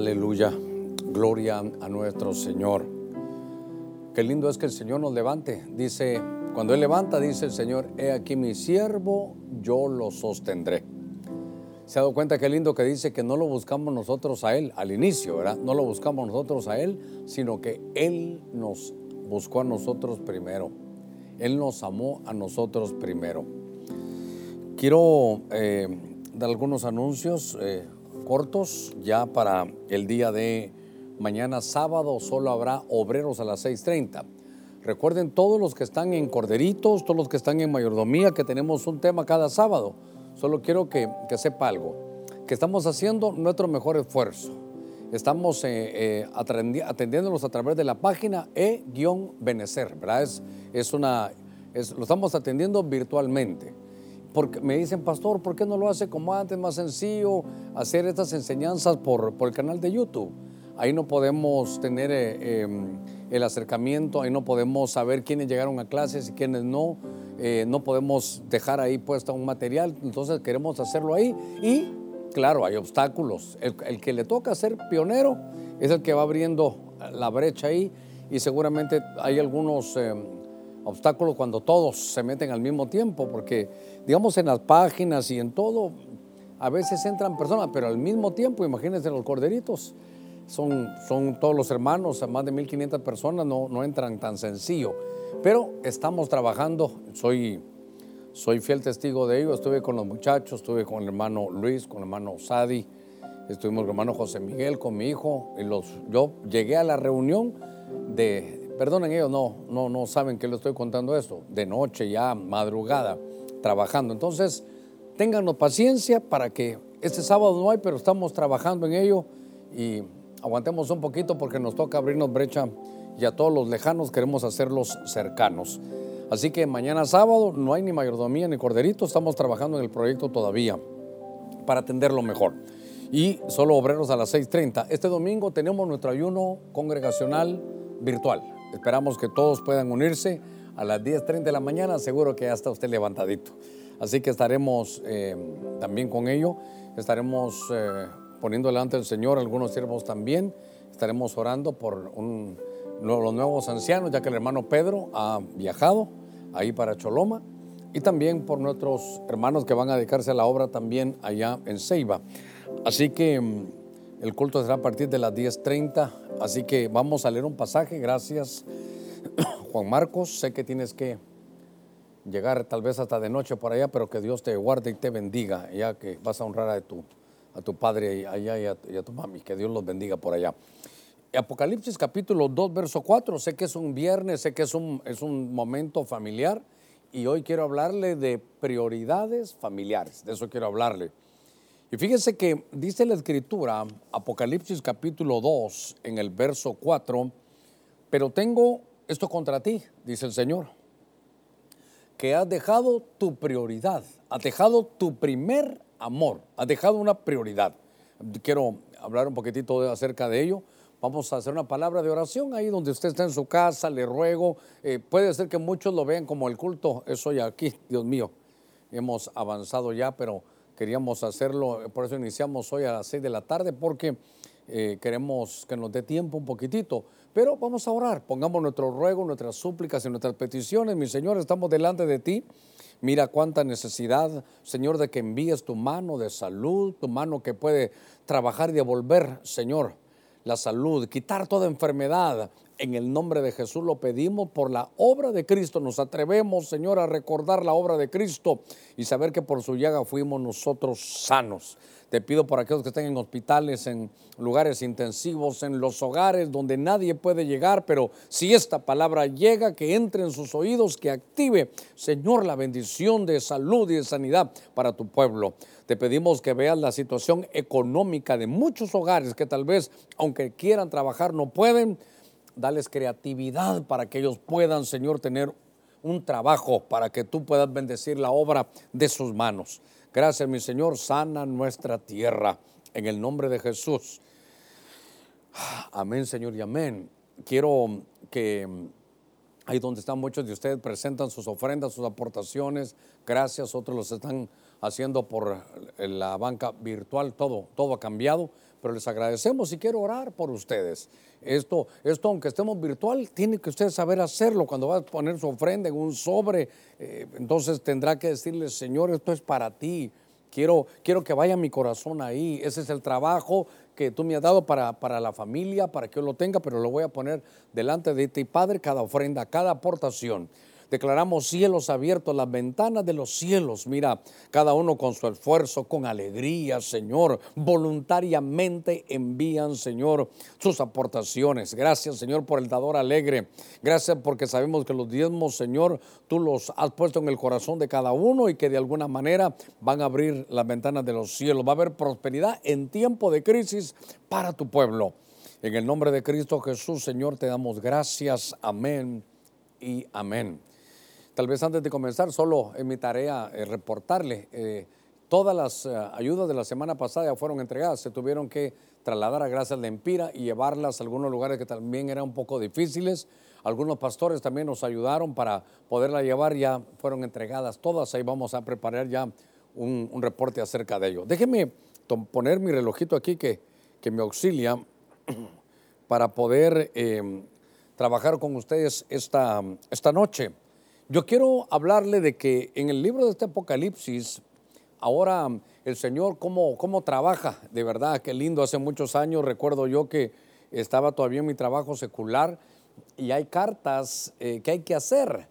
Aleluya. Gloria a nuestro Señor. Qué lindo es que el Señor nos levante. Dice, cuando Él levanta, dice el Señor, he aquí mi siervo, yo lo sostendré. Se ha dado cuenta qué lindo que dice que no lo buscamos nosotros a Él al inicio, ¿verdad? No lo buscamos nosotros a Él, sino que Él nos buscó a nosotros primero. Él nos amó a nosotros primero. Quiero eh, dar algunos anuncios eh, cortos ya para el día de mañana sábado. Solo habrá obreros a las 6.30. Recuerden todos los que están en Corderitos, todos los que están en Mayordomía, que tenemos un tema cada sábado. Solo quiero que, que sepa algo, que estamos haciendo nuestro mejor esfuerzo. Estamos eh, eh, atendiéndolos a través de la página e-benecer, ¿verdad? Es, es una, lo estamos atendiendo virtualmente. Porque me dicen, pastor, ¿por qué no lo hace como antes, más sencillo, hacer estas enseñanzas por, por el canal de YouTube? Ahí no podemos tener eh, em, el acercamiento, ahí no podemos saber quiénes llegaron a clases y quiénes no. Eh, no podemos dejar ahí puesto un material, entonces queremos hacerlo ahí. Y claro, hay obstáculos. El, que le toca ser pionero es el que va abriendo la brecha ahí y seguramente hay algunos... Em, obstáculos cuando todos se meten al mismo tiempo, porque digamos en las páginas y en todo, a veces entran personas, pero al mismo tiempo, imagínense los corderitos, son, son todos los hermanos, más de 1500 personas, no, no entran tan sencillo, pero estamos trabajando, soy, soy fiel testigo de ello, estuve con los muchachos, estuve con el hermano Luis, con el hermano Sadi, estuvimos con el hermano José Miguel, con mi hijo, yo llegué a la reunión de, Perdonen, ellos no, no, no saben que le estoy contando esto. De noche, ya madrugada, trabajando. Entonces, ténganos paciencia para que este sábado no hay, pero estamos trabajando en ello y aguantemos un poquito porque nos toca abrirnos brecha y a todos los lejanos queremos hacerlos cercanos. Así que mañana sábado no hay ni mayordomía ni corderito, estamos trabajando en el proyecto todavía para atenderlo mejor. Y solo obreros a las 6.30. Este domingo tenemos nuestro ayuno congregacional virtual. Esperamos que todos puedan unirse a las 10.30 de la mañana. Seguro que ya está usted levantadito. Así que estaremos eh, también con ello. Estaremos eh, poniendo delante del Señor algunos siervos también. Estaremos orando por los nuevos ancianos, ya que el hermano Pedro ha viajado ahí para Choloma. Y también por nuestros hermanos que van a dedicarse a la obra también allá en Ceiba. Así que mm, el culto será a partir de las 10.30 Así que vamos a leer un pasaje. Gracias, Juan Marcos. Sé que tienes que llegar tal vez hasta de noche por allá, pero que Dios te guarde y te bendiga, ya que vas a honrar a tu, a tu padre allá y a, tu mami. Que Dios los bendiga por allá. Apocalipsis capítulo 2, verso 4. Sé que es un viernes, sé que es un, es un momento familiar y hoy quiero hablarle de prioridades familiares. De eso quiero hablarle. Y fíjese que dice la escritura, Apocalipsis capítulo 2, en el verso 4, pero tengo esto contra ti, dice el Señor, que has dejado tu prioridad, has dejado tu primer amor, has dejado una prioridad. Quiero hablar un poquitito acerca de ello. Vamos a hacer una palabra de oración ahí donde usted está en su casa, le ruego. Eh, puede ser que muchos lo vean como el culto, eso ya aquí, Dios mío. Hemos avanzado ya, pero queríamos hacerlo, por eso iniciamos hoy a las 6 de la tarde, porque eh, queremos que nos dé tiempo un poquitito. Pero vamos a orar, pongamos nuestro ruego, nuestras súplicas y nuestras peticiones. Mi Señor, estamos delante de ti. Mira cuánta necesidad, Señor, de que envíes tu mano de salud, tu mano que puede trabajar y devolver, Señor, la salud, quitar toda enfermedad, en el nombre de Jesús lo pedimos por la obra de Cristo. Nos atrevemos, Señor, a recordar la obra de Cristo y saber que por su llaga fuimos nosotros sanos. Te pido por aquellos que estén en hospitales, en lugares intensivos, en los hogares donde nadie puede llegar, pero si esta palabra llega, que entre en sus oídos, que active, Señor, la bendición de salud y de sanidad para tu pueblo. Te pedimos que veas la situación económica de muchos hogares que tal vez, aunque quieran trabajar, no pueden dales creatividad para que ellos puedan, Señor, tener un trabajo para que tú puedas bendecir la obra de sus manos. Gracias, mi Señor, sana nuestra tierra en el nombre de Jesús. Amén, Señor, y amén. Quiero que ahí donde están muchos de ustedes presentan sus ofrendas, sus aportaciones. Gracias, otros los están haciendo por la banca virtual, todo, todo ha cambiado, pero les agradecemos y quiero orar por ustedes. Esto, esto, aunque estemos virtual, tiene que usted saber hacerlo. Cuando va a poner su ofrenda en un sobre, eh, entonces tendrá que decirle, Señor, esto es para ti. Quiero, quiero que vaya mi corazón ahí. Ese es el trabajo que tú me has dado para, para la familia, para que yo lo tenga, pero lo voy a poner delante de ti, Padre, cada ofrenda, cada aportación. Declaramos cielos abiertos, las ventanas de los cielos. Mira, cada uno con su esfuerzo, con alegría, Señor. Voluntariamente envían, Señor, sus aportaciones. Gracias, Señor, por el dador alegre. Gracias porque sabemos que los diezmos, Señor, tú los has puesto en el corazón de cada uno y que de alguna manera van a abrir las ventanas de los cielos. Va a haber prosperidad en tiempo de crisis para tu pueblo. En el nombre de Cristo Jesús, Señor, te damos gracias. Amén y amén. Tal vez antes de comenzar, solo en mi tarea eh, reportarle, eh, todas las eh, ayudas de la semana pasada ya fueron entregadas, se tuvieron que trasladar a Gracias de Empira y llevarlas a algunos lugares que también eran un poco difíciles. Algunos pastores también nos ayudaron para poderla llevar, ya fueron entregadas todas, ahí vamos a preparar ya un, reporte acerca de ello. Déjenme poner mi relojito aquí que, que me auxilia para poder trabajar con ustedes esta, esta noche. Yo quiero hablarle de que en el libro de este Apocalipsis, ahora el Señor cómo, cómo trabaja, de verdad, qué lindo, hace muchos años recuerdo yo que estaba todavía en mi trabajo secular y hay cartas eh, que hay que hacer.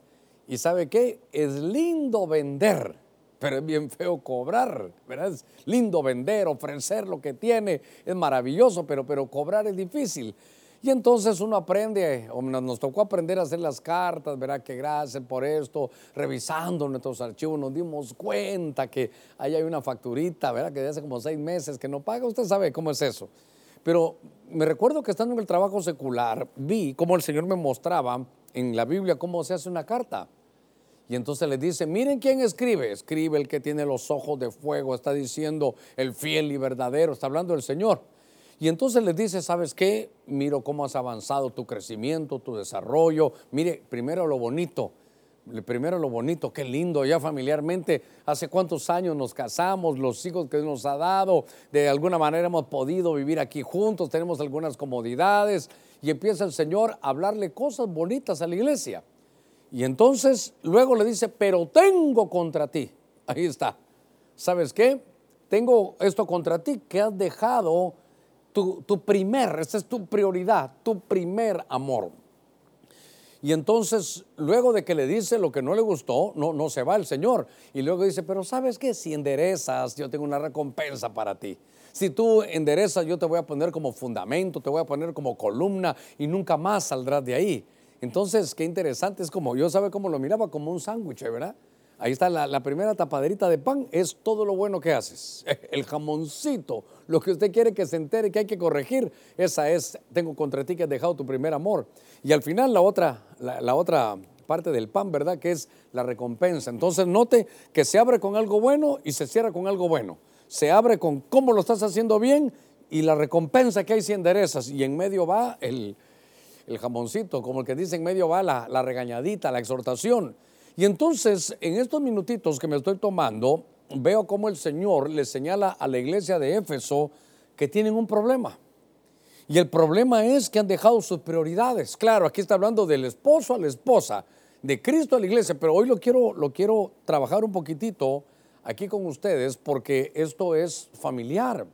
Y sabe qué, es lindo vender, pero es bien feo cobrar, ¿verdad? Es lindo vender, ofrecer lo que tiene, es maravilloso, pero, pero cobrar es difícil. Y entonces uno aprende, o nos tocó aprender a hacer las cartas, verá que gracias por esto, revisando nuestros archivos nos dimos cuenta que ahí hay una facturita, ¿verdad? Que de hace como seis meses que no paga, usted sabe cómo es eso. Pero me recuerdo que estando en el trabajo secular, vi cómo el Señor me mostraba en la Biblia cómo se hace una carta. Y entonces le dice, miren quién escribe. Escribe el que tiene los ojos de fuego, está diciendo el fiel y verdadero, está hablando el Señor. Y entonces les dice, ¿sabes qué? Miro cómo has avanzado tu crecimiento, tu desarrollo. Mire, primero lo bonito, primero lo bonito, qué lindo, ya familiarmente, hace cuántos años nos casamos, los hijos que nos ha dado, de alguna manera hemos podido vivir aquí juntos, tenemos algunas comodidades y empieza el Señor a hablarle cosas bonitas a la iglesia. Y entonces luego le dice, pero tengo contra ti. Ahí está. ¿Sabes qué? Tengo esto contra ti, que has dejado tu, primer, esa es tu prioridad, tu primer amor. Y entonces, luego de que le dice lo que no le gustó, no, no se va el Señor. Y luego dice, pero ¿sabes qué? Si enderezas, yo tengo una recompensa para ti. Si tú enderezas, yo te voy a poner como fundamento, te voy a poner como columna y nunca más saldrás de ahí. Entonces, qué interesante, es como, yo sabe cómo lo miraba, como un sándwich, ¿verdad? Ahí está la, primera tapaderita de pan, es todo lo bueno que haces. El jamoncito, lo que usted quiere que se entere que hay que corregir, esa es, tengo contra ti que has dejado tu primer amor. Y al final la otra, la, otra parte del pan, ¿verdad? Que es la recompensa. Entonces note que se abre con algo bueno y se cierra con algo bueno. Se abre con cómo lo estás haciendo bien y la recompensa que hay si enderezas. Y en medio va el, jamoncito, como el que dice en medio va la, la regañadita, la exhortación. Y entonces, en estos minutitos que me estoy tomando, veo cómo el Señor le señala a la iglesia de Éfeso que tienen un problema. Y el problema es que han dejado sus prioridades. Claro, aquí está hablando del esposo a la esposa, de Cristo a la iglesia, pero hoy lo quiero, lo quiero trabajar un poquitito aquí con ustedes porque esto es familiar.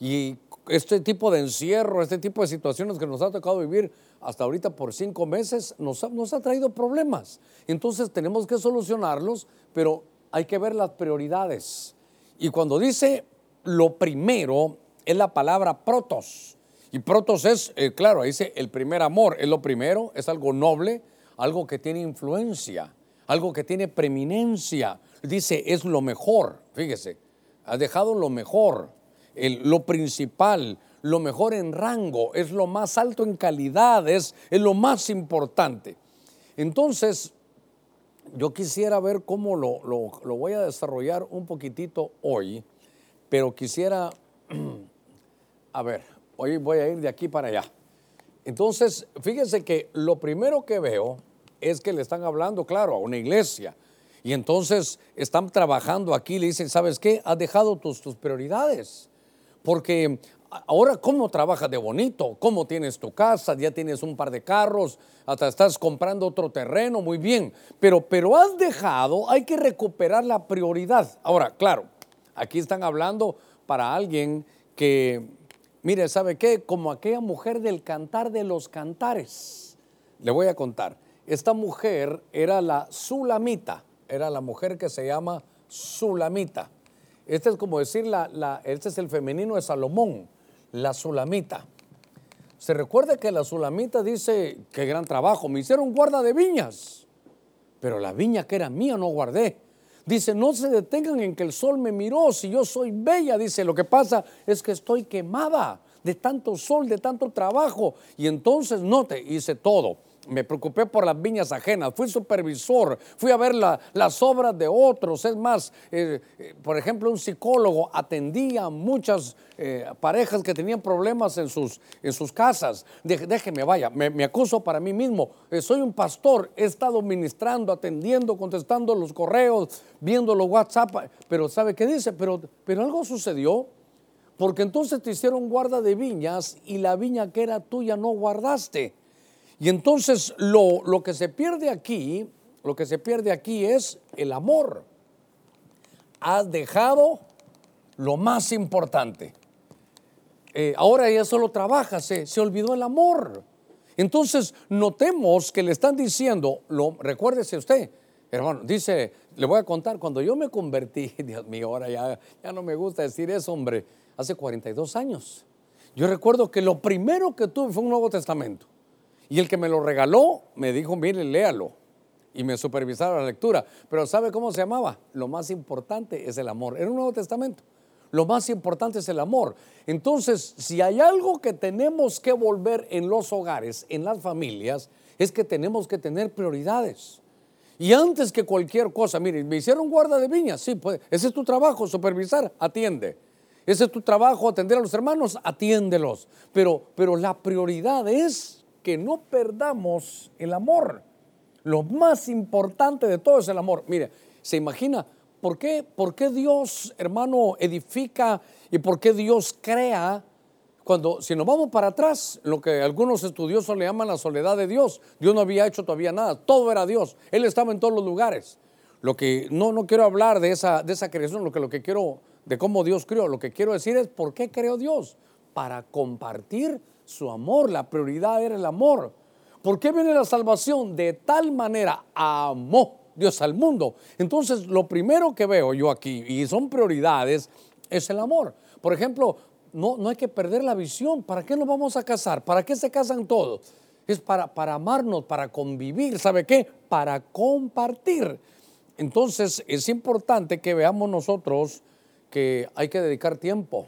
Y este tipo de encierro, este tipo de situaciones que nos ha tocado vivir hasta ahorita por cinco meses nos ha, nos ha traído problemas. Entonces tenemos que solucionarlos, pero hay que ver las prioridades. Y cuando dice lo primero, es la palabra protos. Y protos es, eh, claro, dice el primer amor, es lo primero, es algo noble, algo que tiene influencia, algo que tiene preeminencia. Dice, es lo mejor, fíjese, ha dejado lo mejor, lo principal, lo mejor en rango, es lo más alto en calidad, es, lo más importante. Entonces, yo quisiera ver cómo lo, voy a desarrollar un poquitito hoy, pero quisiera, a ver, hoy voy a ir de aquí para allá. Entonces, fíjense que lo primero que veo es que le están hablando, claro, a una iglesia. Y entonces están trabajando aquí, le dicen, ¿sabes qué? Has dejado tus prioridades. Porque ahora, ¿cómo trabajas de bonito? ¿Cómo tienes tu casa? Ya tienes un par de carros, hasta estás comprando otro terreno, muy bien. Pero, pero has dejado, hay que recuperar la prioridad. Ahora, claro, aquí están hablando para alguien que, mire, ¿sabe qué? Como aquella mujer del cantar de los cantares. Le voy a contar. Esta mujer era la Sulamita, era la mujer que se llama Sulamita. Este es como decir, la, este es el femenino de Salomón, la Sulamita. Se recuerda que la Sulamita dice, qué gran trabajo, me hicieron guarda de viñas, pero la viña que era mía no guardé. Dice, no se detengan en que el sol me miró, si yo soy bella, dice, lo que pasa es que estoy quemada de tanto sol, de tanto trabajo. Y entonces, note, hice todo me preocupé por las viñas ajenas, fui supervisor, fui a ver las obras de otros. Es más, eh, eh, por ejemplo, un psicólogo atendía a muchas eh, parejas que tenían problemas en sus, en sus casas. déjeme, vaya, me, acuso para mí mismo. soy un pastor, he estado ministrando, atendiendo, contestando los correos, viendo los WhatsApp, pero ¿sabe qué dice? Pero, pero algo sucedió. Porque entonces te hicieron guarda de viñas y la viña que era tuya no guardaste. Y entonces lo, que se pierde aquí, lo que se pierde aquí es el amor. Has dejado lo más importante. Eh, ahora ella solo trabaja, se, se olvidó el amor. Entonces notemos que le están diciendo, lo, recuérdese usted, hermano, dice, le voy a contar, cuando yo me convertí, Dios mío, ahora ya, ya no me gusta decir eso, hombre, hace 42 años. Yo recuerdo que lo primero que tuve fue un Nuevo Testamento. Y el que me lo regaló me dijo, mire, léalo. Y me supervisaba la lectura. Pero ¿sabe cómo se llamaba? Lo más importante es el amor. Era un Nuevo Testamento. Lo más importante es el amor. Entonces, si hay algo que tenemos que volver en los hogares, en las familias, es que tenemos que tener prioridades. Y antes que cualquier cosa, mire, me hicieron guarda de viñas, sí, pues, ese es tu trabajo, supervisar, atiende. Ese es tu trabajo, atender a los hermanos, atiéndelos. Pero, pero la prioridad es no perdamos el amor. Lo más importante de todo es el amor. Mire, se imagina por qué, por qué Dios, hermano, edifica y por qué Dios crea cuando, si nos vamos para atrás, lo que algunos estudiosos le llaman la soledad de Dios, Dios no había hecho todavía nada, todo era Dios, Él estaba en todos los lugares. Lo que no, no quiero hablar de esa, de esa creación, lo que, lo que quiero, de cómo Dios creó, lo que quiero decir es por qué creó Dios, para compartir su amor, la prioridad era el amor. ¿Por qué viene la salvación? De tal manera amó Dios al mundo. Entonces, lo primero que veo yo aquí, y son prioridades, es el amor. Por ejemplo, no, no hay que perder la visión. ¿Para qué nos vamos a casar? ¿Para qué se casan todos? Es para, para amarnos, para convivir. ¿Sabe qué? Para compartir. Entonces, es importante que veamos nosotros que hay que dedicar tiempo.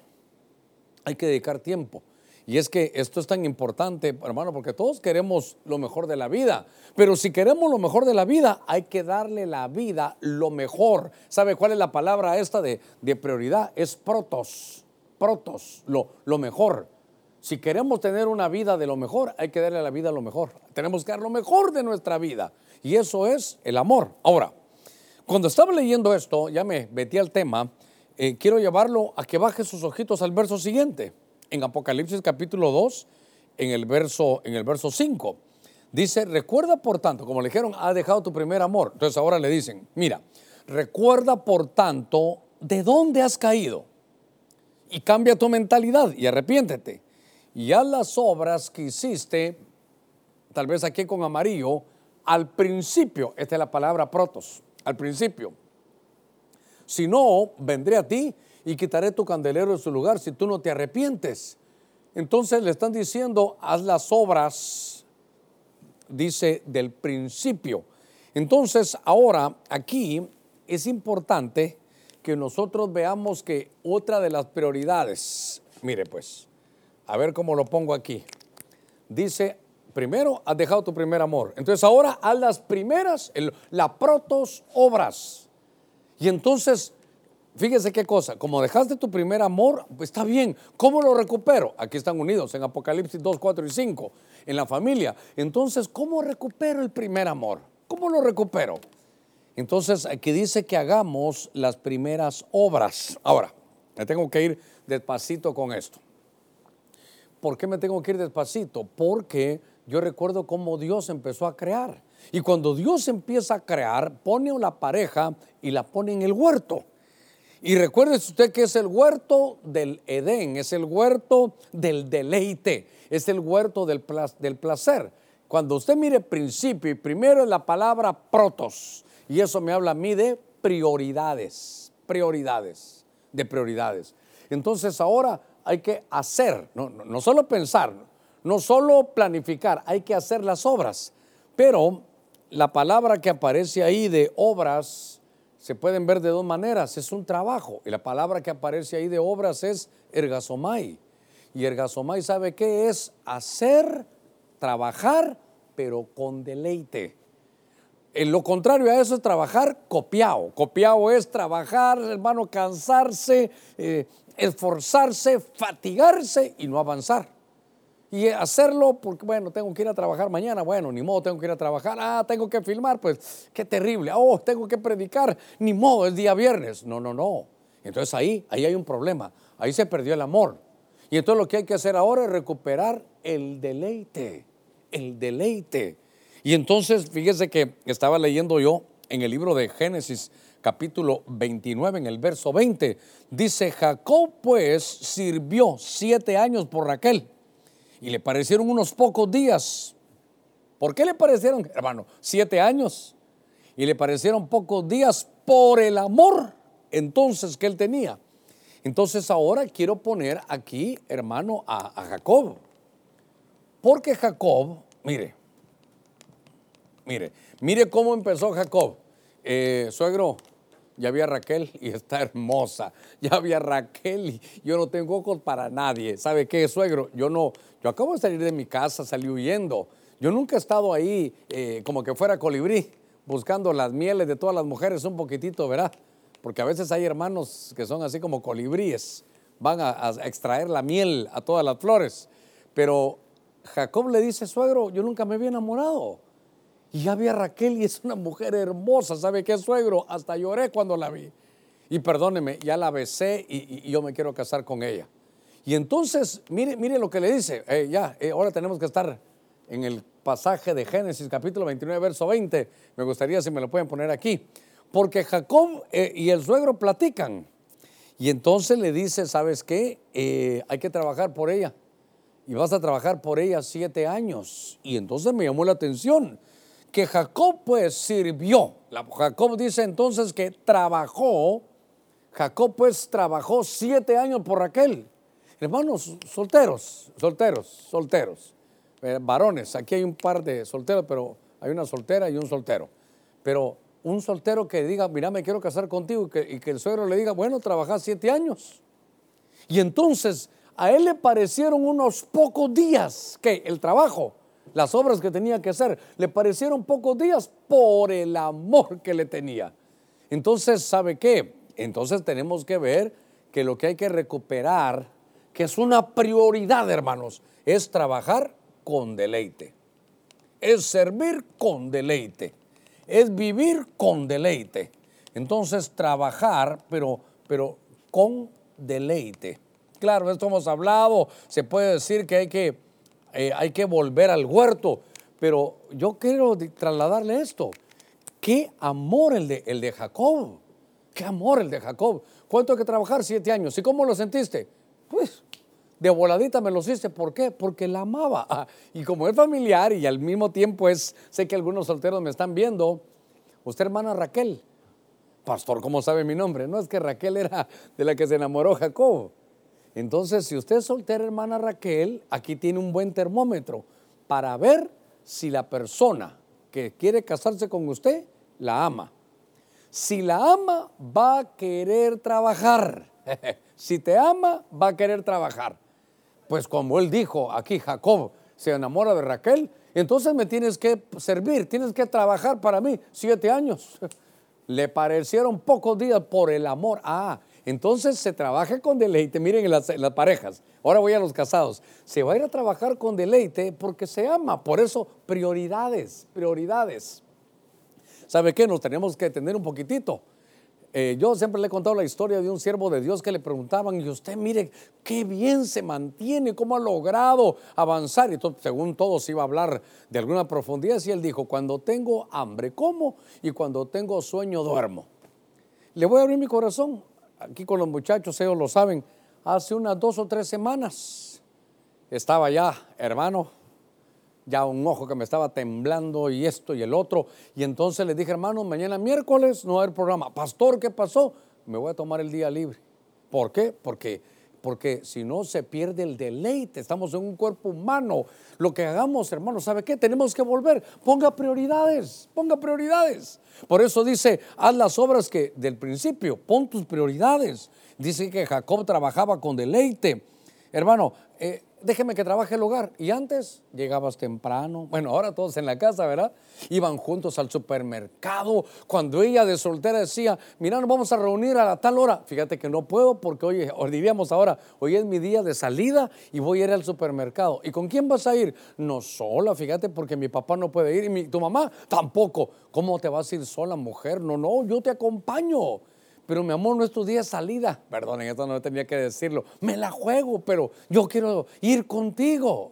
Hay que dedicar tiempo. Y es que esto es tan importante, hermano, porque todos queremos lo mejor de la vida. Pero si queremos lo mejor de la vida, hay que darle la vida lo mejor. ¿Sabe cuál es la palabra esta de, prioridad? Es protos. Protos, lo, lo mejor. Si queremos tener una vida de lo mejor, hay que darle la vida lo mejor. Tenemos que dar lo mejor de nuestra vida. Y eso es el amor. Ahora, cuando estaba leyendo esto, ya me metí al tema, eh, quiero llevarlo a que baje sus ojitos al verso siguiente en Apocalipsis capítulo 2, en el verso, en el verso 5. Dice, recuerda por tanto, como le dijeron, ha dejado tu primer amor. Entonces ahora le dicen, mira, recuerda por tanto de dónde has caído y cambia tu mentalidad y arrepiéntete. Y haz las obras que hiciste, tal vez aquí con amarillo, al principio, esta es la palabra protos, al principio. Si no, vendré a ti y quitaré tu candelero de su lugar si tú no te arrepientes. Entonces le están diciendo, haz las obras, dice, del principio. Entonces ahora aquí es importante que nosotros veamos que otra de las prioridades, mire pues, a ver cómo lo pongo aquí, dice, primero has dejado tu primer amor, entonces ahora haz las primeras, la protos obras. Y entonces Fíjese qué cosa, como dejaste tu primer amor, pues está bien. ¿Cómo lo recupero? Aquí están unidos en Apocalipsis 2, 4 y 5, en la familia. Entonces, ¿cómo recupero el primer amor? ¿Cómo lo recupero? Entonces, aquí dice que hagamos las primeras obras. Ahora, me tengo que ir despacito con esto. ¿Por qué me tengo que ir despacito? Porque yo recuerdo cómo Dios empezó a crear. Y cuando Dios empieza a crear, pone a la pareja y la pone en el huerto. Y recuerde usted que es el huerto del Edén, es el huerto del deleite, es el huerto del, placer. Cuando usted mire principio y primero es la palabra protos, y eso me habla a mí de prioridades, prioridades, de prioridades. Entonces ahora hay que hacer, no, solo pensar, no solo planificar, hay que hacer las obras. Pero la palabra que aparece ahí de obras se pueden ver de dos maneras, es un trabajo. Y la palabra que aparece ahí de obras es ergasomai. Y ergasomai sabe qué es hacer, trabajar, pero con deleite. En lo contrario a eso es trabajar copiado. Copiado es trabajar, hermano, cansarse, eh, esforzarse, fatigarse y no avanzar. Y hacerlo porque, bueno, tengo que ir a trabajar mañana, bueno, ni modo, tengo que ir a trabajar, ah, tengo que filmar, pues qué terrible, oh, tengo que predicar, ni modo, es día viernes. No, no, no. Entonces ahí, ahí hay un problema, ahí se perdió el amor. Y entonces lo que hay que hacer ahora es recuperar el deleite, el deleite. Y entonces, fíjese que estaba leyendo yo en el libro de Génesis capítulo 29, en el verso 20, dice, Jacob pues sirvió siete años por Raquel y le parecieron unos pocos días. ¿Por qué le parecieron, hermano? Siete años. Y le parecieron pocos días por el amor entonces que él tenía. Entonces ahora quiero poner aquí, hermano, a, Jacob. Porque Jacob, mire, mire, mire cómo empezó Jacob. Eh, suegro, ya había Raquel y está hermosa. Ya había Raquel y yo no tengo ojos para nadie. ¿Sabe qué, suegro? Yo no, yo acabo de salir de mi casa, salí huyendo. Yo nunca he estado ahí eh, como que fuera colibrí, buscando las mieles de todas las mujeres un poquitito, ¿verdad? Porque a veces hay hermanos que son así como colibríes, van a, a extraer la miel a todas las flores. Pero Jacob le dice, suegro, yo nunca me había enamorado. Y ya vi a Raquel y es una mujer hermosa, ¿sabe qué, suegro? Hasta lloré cuando la vi. Y perdóneme, ya la besé y, yo me quiero casar con ella. Y entonces, mire, mire lo que le dice. Eh, ya, eh, ahora tenemos que estar en el pasaje de Génesis capítulo 29, verso 20. Me gustaría si me lo pueden poner aquí. Porque Jacob eh, y el suegro platican. Y entonces le dice, ¿sabes qué? hay que trabajar por ella. Y vas a trabajar por ella siete años. Y entonces me llamó la atención que Jacob pues sirvió. Jacob dice entonces que trabajó, Jacob pues trabajó siete años por Raquel. Hermanos, solteros, solteros, solteros, eh, varones, aquí hay un par de solteros, pero hay una soltera y un soltero. Pero un soltero que diga, mira, me quiero casar contigo y que, el suegro le diga, bueno, trabajas siete años. Y entonces a él le parecieron unos pocos días que el trabajo las obras que tenía que hacer, le parecieron pocos días por el amor que le tenía. Entonces, ¿sabe qué? Entonces tenemos que ver que lo que hay que recuperar, que es una prioridad, hermanos, es trabajar con deleite. Es servir con deleite. Es vivir con deleite. Entonces, trabajar, pero, pero con deleite. Claro, esto hemos hablado, se puede decir que hay que eh, hay que volver al huerto. Pero yo quiero trasladarle esto. Qué amor el de, el de Jacob. Qué amor el de Jacob. ¿Cuánto hay que trabajar? Siete años. ¿Y cómo lo sentiste? Pues de voladita me lo hiciste. ¿Por qué? Porque la amaba. Y como es familiar y al mismo tiempo es, sé que algunos solteros me están viendo. Usted, hermana Raquel. Pastor, ¿cómo sabe mi nombre? No es que Raquel era de la que se enamoró Jacob. Entonces, si usted es soltera, hermana Raquel, aquí tiene un buen termómetro para ver si la persona que quiere casarse con usted la ama. Si la ama, va a querer trabajar. si te ama, va a querer trabajar. Pues como él dijo aquí, Jacob se enamora de Raquel, entonces me tienes que servir, tienes que trabajar para mí siete años. Le parecieron pocos días por el amor. Ah, entonces se trabaja con deleite, miren en las, parejas, ahora voy a los casados, se va a ir a trabajar con deleite porque se ama, por eso prioridades, prioridades. ¿sabe qué? Nos tenemos que detener un poquitito. Eh, yo siempre le he contado la historia de un siervo de Dios que le preguntaban, y usted mire qué bien se mantiene, cómo ha logrado avanzar. Y según todos iba a hablar de alguna profundidad, y él dijo, cuando tengo hambre como y cuando tengo sueño duermo. Le voy a abrir mi corazón, aquí con los muchachos, ellos lo saben, hace unas dos o tres semanas estaba ya, hermano, ya un ojo que me estaba temblando y esto y el otro. Y entonces le dije, hermano, mañana miércoles no va a haber programa. Pastor, ¿qué pasó? Me voy a tomar el día libre. ¿Por qué? Porque, porque si no se pierde el deleite. Estamos en un cuerpo humano. Lo que hagamos, hermano, ¿sabe qué? Tenemos que volver. Ponga prioridades, ponga prioridades. Por eso dice, haz las obras que del principio, pon tus prioridades. Dice que Jacob trabajaba con deleite. Hermano, eh, déjeme que trabaje el hogar. Y antes llegabas temprano. Bueno, ahora todos en la casa, ¿verdad? Iban juntos al supermercado. Cuando ella de soltera decía, mira, nos vamos a reunir a tal hora. Fíjate que no puedo porque, oye, diríamos ahora, hoy es mi día de salida y voy a ir al supermercado. ¿Y con quién vas a ir? No sola, fíjate, porque mi papá no puede ir y tu mamá tampoco. ¿Cómo te vas a ir sola, mujer? No, no, yo te acompaño pero mi amor, no es tu día de salida. Perdonen, esto no tenía que decirlo. Me la juego, pero yo quiero ir contigo.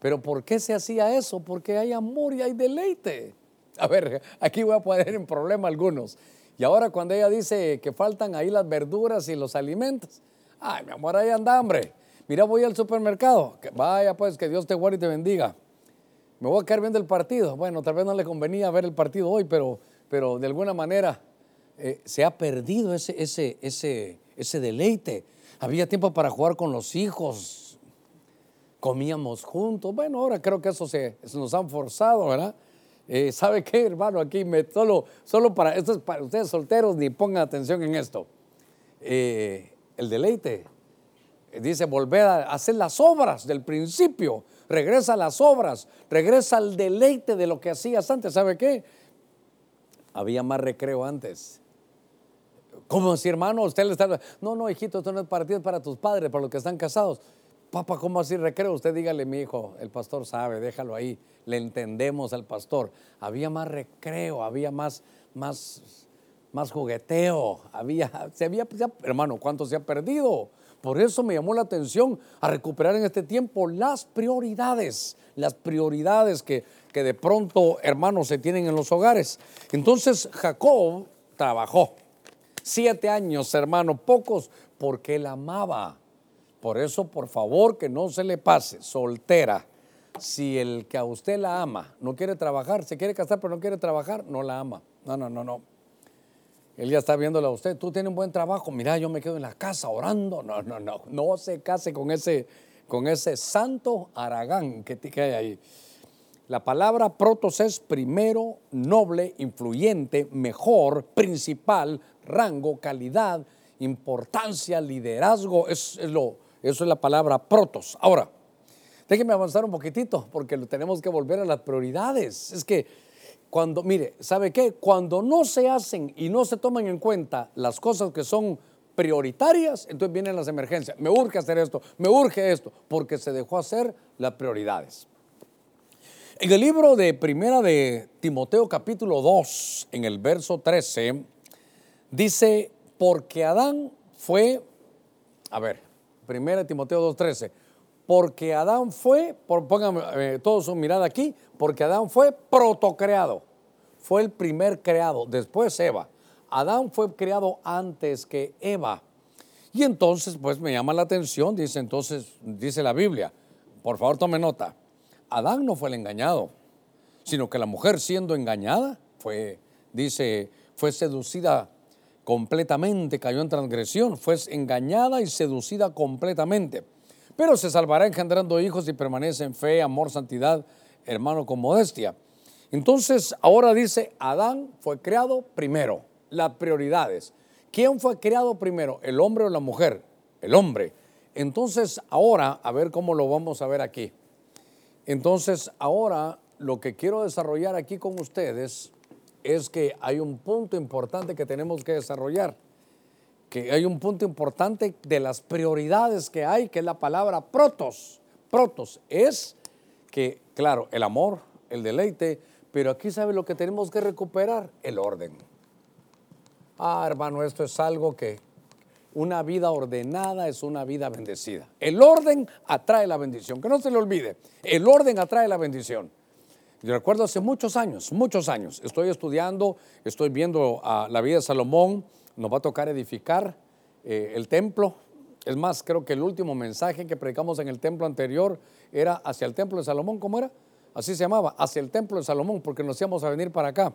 Pero ¿por qué se hacía eso? Porque hay amor y hay deleite. A ver, aquí voy a poner en problema algunos. Y ahora cuando ella dice que faltan ahí las verduras y los alimentos, ay, mi amor, ahí anda hambre. Mira, voy al supermercado. vaya pues, que Dios te guarde y te bendiga. Me voy a quedar viendo el partido. Bueno, tal vez no le convenía ver el partido hoy, pero, pero de alguna manera eh, se ha perdido ese, ese, ese, ese deleite. Había tiempo para jugar con los hijos, comíamos juntos. Bueno, ahora creo que eso se, nos han forzado, ¿verdad? Eh, ¿Sabe qué, hermano? Aquí me, solo, solo para, esto es para ustedes solteros, ni pongan atención en esto. Eh, el deleite, dice, volver a hacer las obras del principio, regresa a las obras, regresa al deleite de lo que hacías antes. ¿Sabe qué? Había más recreo antes. ¿Cómo así, hermano? Usted le está. No, no, hijito, esto no es para ti, es para tus padres, para los que están casados. Papá, ¿cómo así recreo? Usted dígale, mi hijo, el pastor sabe, déjalo ahí. Le entendemos al pastor. Había más recreo, había más, más, más jugueteo, había, se había, hermano, ¿cuánto se ha perdido? Por eso me llamó la atención a recuperar en este tiempo las prioridades, las prioridades que, que de pronto, hermanos, se tienen en los hogares. Entonces Jacob trabajó Siete años, hermano, pocos, porque él amaba. Por eso, por favor, que no se le pase, soltera. Si el que a usted la ama no quiere trabajar, se quiere casar pero no quiere trabajar, no la ama. No, no, no, no. Él ya está viéndola a usted. Tú tienes un buen trabajo. Mira, yo me quedo en la casa orando. No, no, no. No se case con ese, con ese santo Aragán que, que hay ahí. La palabra protos es primero, noble, influyente, mejor, principal, rango, calidad, importancia, liderazgo, es, lo, eso es la palabra protos. Ahora, déjenme avanzar un poquitito porque tenemos que volver a las prioridades. Es que cuando, mire, ¿sabe qué? Cuando no se hacen y no se toman en cuenta las cosas que son prioritarias, entonces vienen las emergencias. Me urge hacer esto, me urge esto, porque se dejó hacer las prioridades. En el libro de Primera de Timoteo capítulo 2, en el verso 13, Dice, porque Adán fue, a ver, 1 Timoteo 2.13, porque Adán fue, pónganme eh, todos su mirada aquí, porque Adán fue protocreado, fue el primer creado, después Eva. Adán fue creado antes que Eva. Y entonces, pues me llama la atención, dice entonces, dice la Biblia, por favor tome nota, Adán no fue el engañado, sino que la mujer siendo engañada fue, dice, fue seducida completamente, cayó en transgresión, fue engañada y seducida completamente. Pero se salvará engendrando hijos y permanece en fe, amor, santidad, hermano, con modestia. Entonces, ahora dice, Adán fue creado primero, las prioridades. ¿Quién fue creado primero, el hombre o la mujer? El hombre. Entonces, ahora, a ver cómo lo vamos a ver aquí. Entonces, ahora lo que quiero desarrollar aquí con ustedes es que hay un punto importante que tenemos que desarrollar, que hay un punto importante de las prioridades que hay, que es la palabra protos. Protos es que, claro, el amor, el deleite, Pero aquí sabe lo que tenemos que recuperar, el orden. Ah, hermano, esto es algo que una vida ordenada es una vida bendecida. El orden atrae la bendición, que no se le olvide. El orden atrae la bendición. Yo recuerdo hace muchos años, muchos años, estoy estudiando, estoy viendo a la vida de Salomón, nos va a tocar edificar eh, el templo. Es más, creo que el último mensaje que predicamos en el templo anterior era hacia el templo de Salomón, ¿cómo era? Así se llamaba, hacia el templo de Salomón, porque nos íbamos a venir para acá.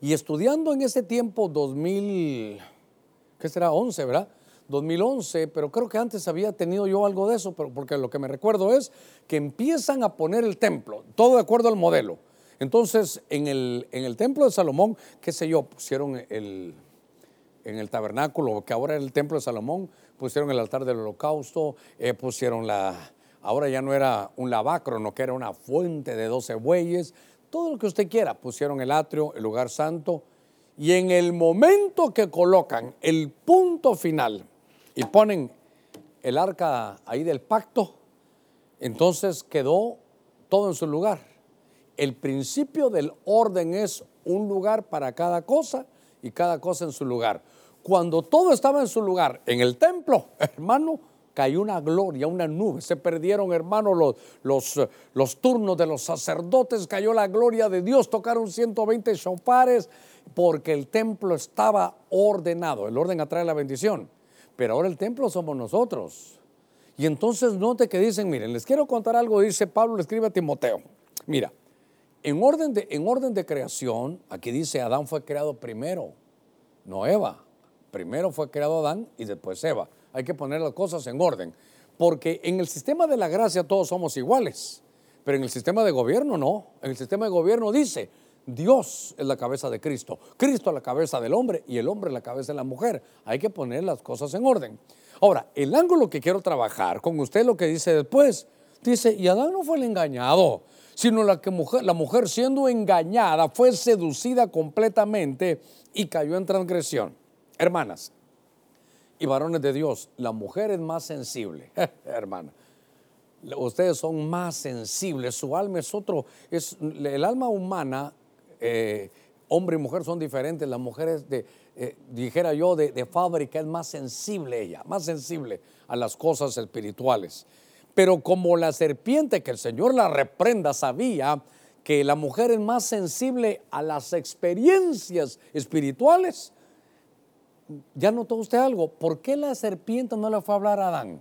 Y estudiando en ese tiempo, 2000, ¿qué será? 11, ¿verdad? 2011, pero creo que antes había tenido yo algo de eso, pero porque lo que me recuerdo es que empiezan a poner el templo, todo de acuerdo al modelo. Entonces, en el, en el templo de Salomón, qué sé yo, pusieron el, en el tabernáculo, que ahora es el templo de Salomón, pusieron el altar del holocausto, eh, pusieron la, ahora ya no era un lavacro, no que era una fuente de 12 bueyes, todo lo que usted quiera, pusieron el atrio, el lugar santo, y en el momento que colocan el punto final, y ponen el arca ahí del pacto, entonces quedó todo en su lugar. El principio del orden es un lugar para cada cosa y cada cosa en su lugar. Cuando todo estaba en su lugar, en el templo, hermano, cayó una gloria, una nube. Se perdieron, hermano, los, los, los, turnos de los sacerdotes, cayó la gloria de Dios, tocaron 120 shofares porque el templo estaba ordenado. El orden atrae la bendición pero ahora el templo somos nosotros. Y entonces note que dicen, miren, les quiero contar algo, dice Pablo, le escribe a Timoteo. Mira, en orden, de, en orden de creación, aquí dice, Adán fue creado primero, no Eva. Primero fue creado Adán y después Eva. Hay que poner las cosas en orden. Porque en el sistema de la gracia todos somos iguales, pero en el sistema de gobierno no. En el sistema de gobierno dice, Dios es la cabeza de Cristo, Cristo es la cabeza del hombre y el hombre es la cabeza de la mujer. Hay que poner las cosas en orden. Ahora, el ángulo que quiero trabajar con usted lo que dice después, dice, y Adán no fue el engañado, sino la, que mujer, la mujer siendo engañada fue seducida completamente y cayó en transgresión. Hermanas y varones de Dios, la mujer es más sensible, hermana ustedes son más sensibles, su alma es otro, es el alma humana eh, hombre y mujer son diferentes. La mujer es de, eh, dijera yo, de, fábrica, es más sensible ella, más sensible a las cosas espirituales. Pero como la serpiente, que el Señor la reprenda, sabía que la mujer es más sensible a las experiencias espirituales, ya notó usted algo. ¿Por qué la serpiente no le fue a hablar a Adán?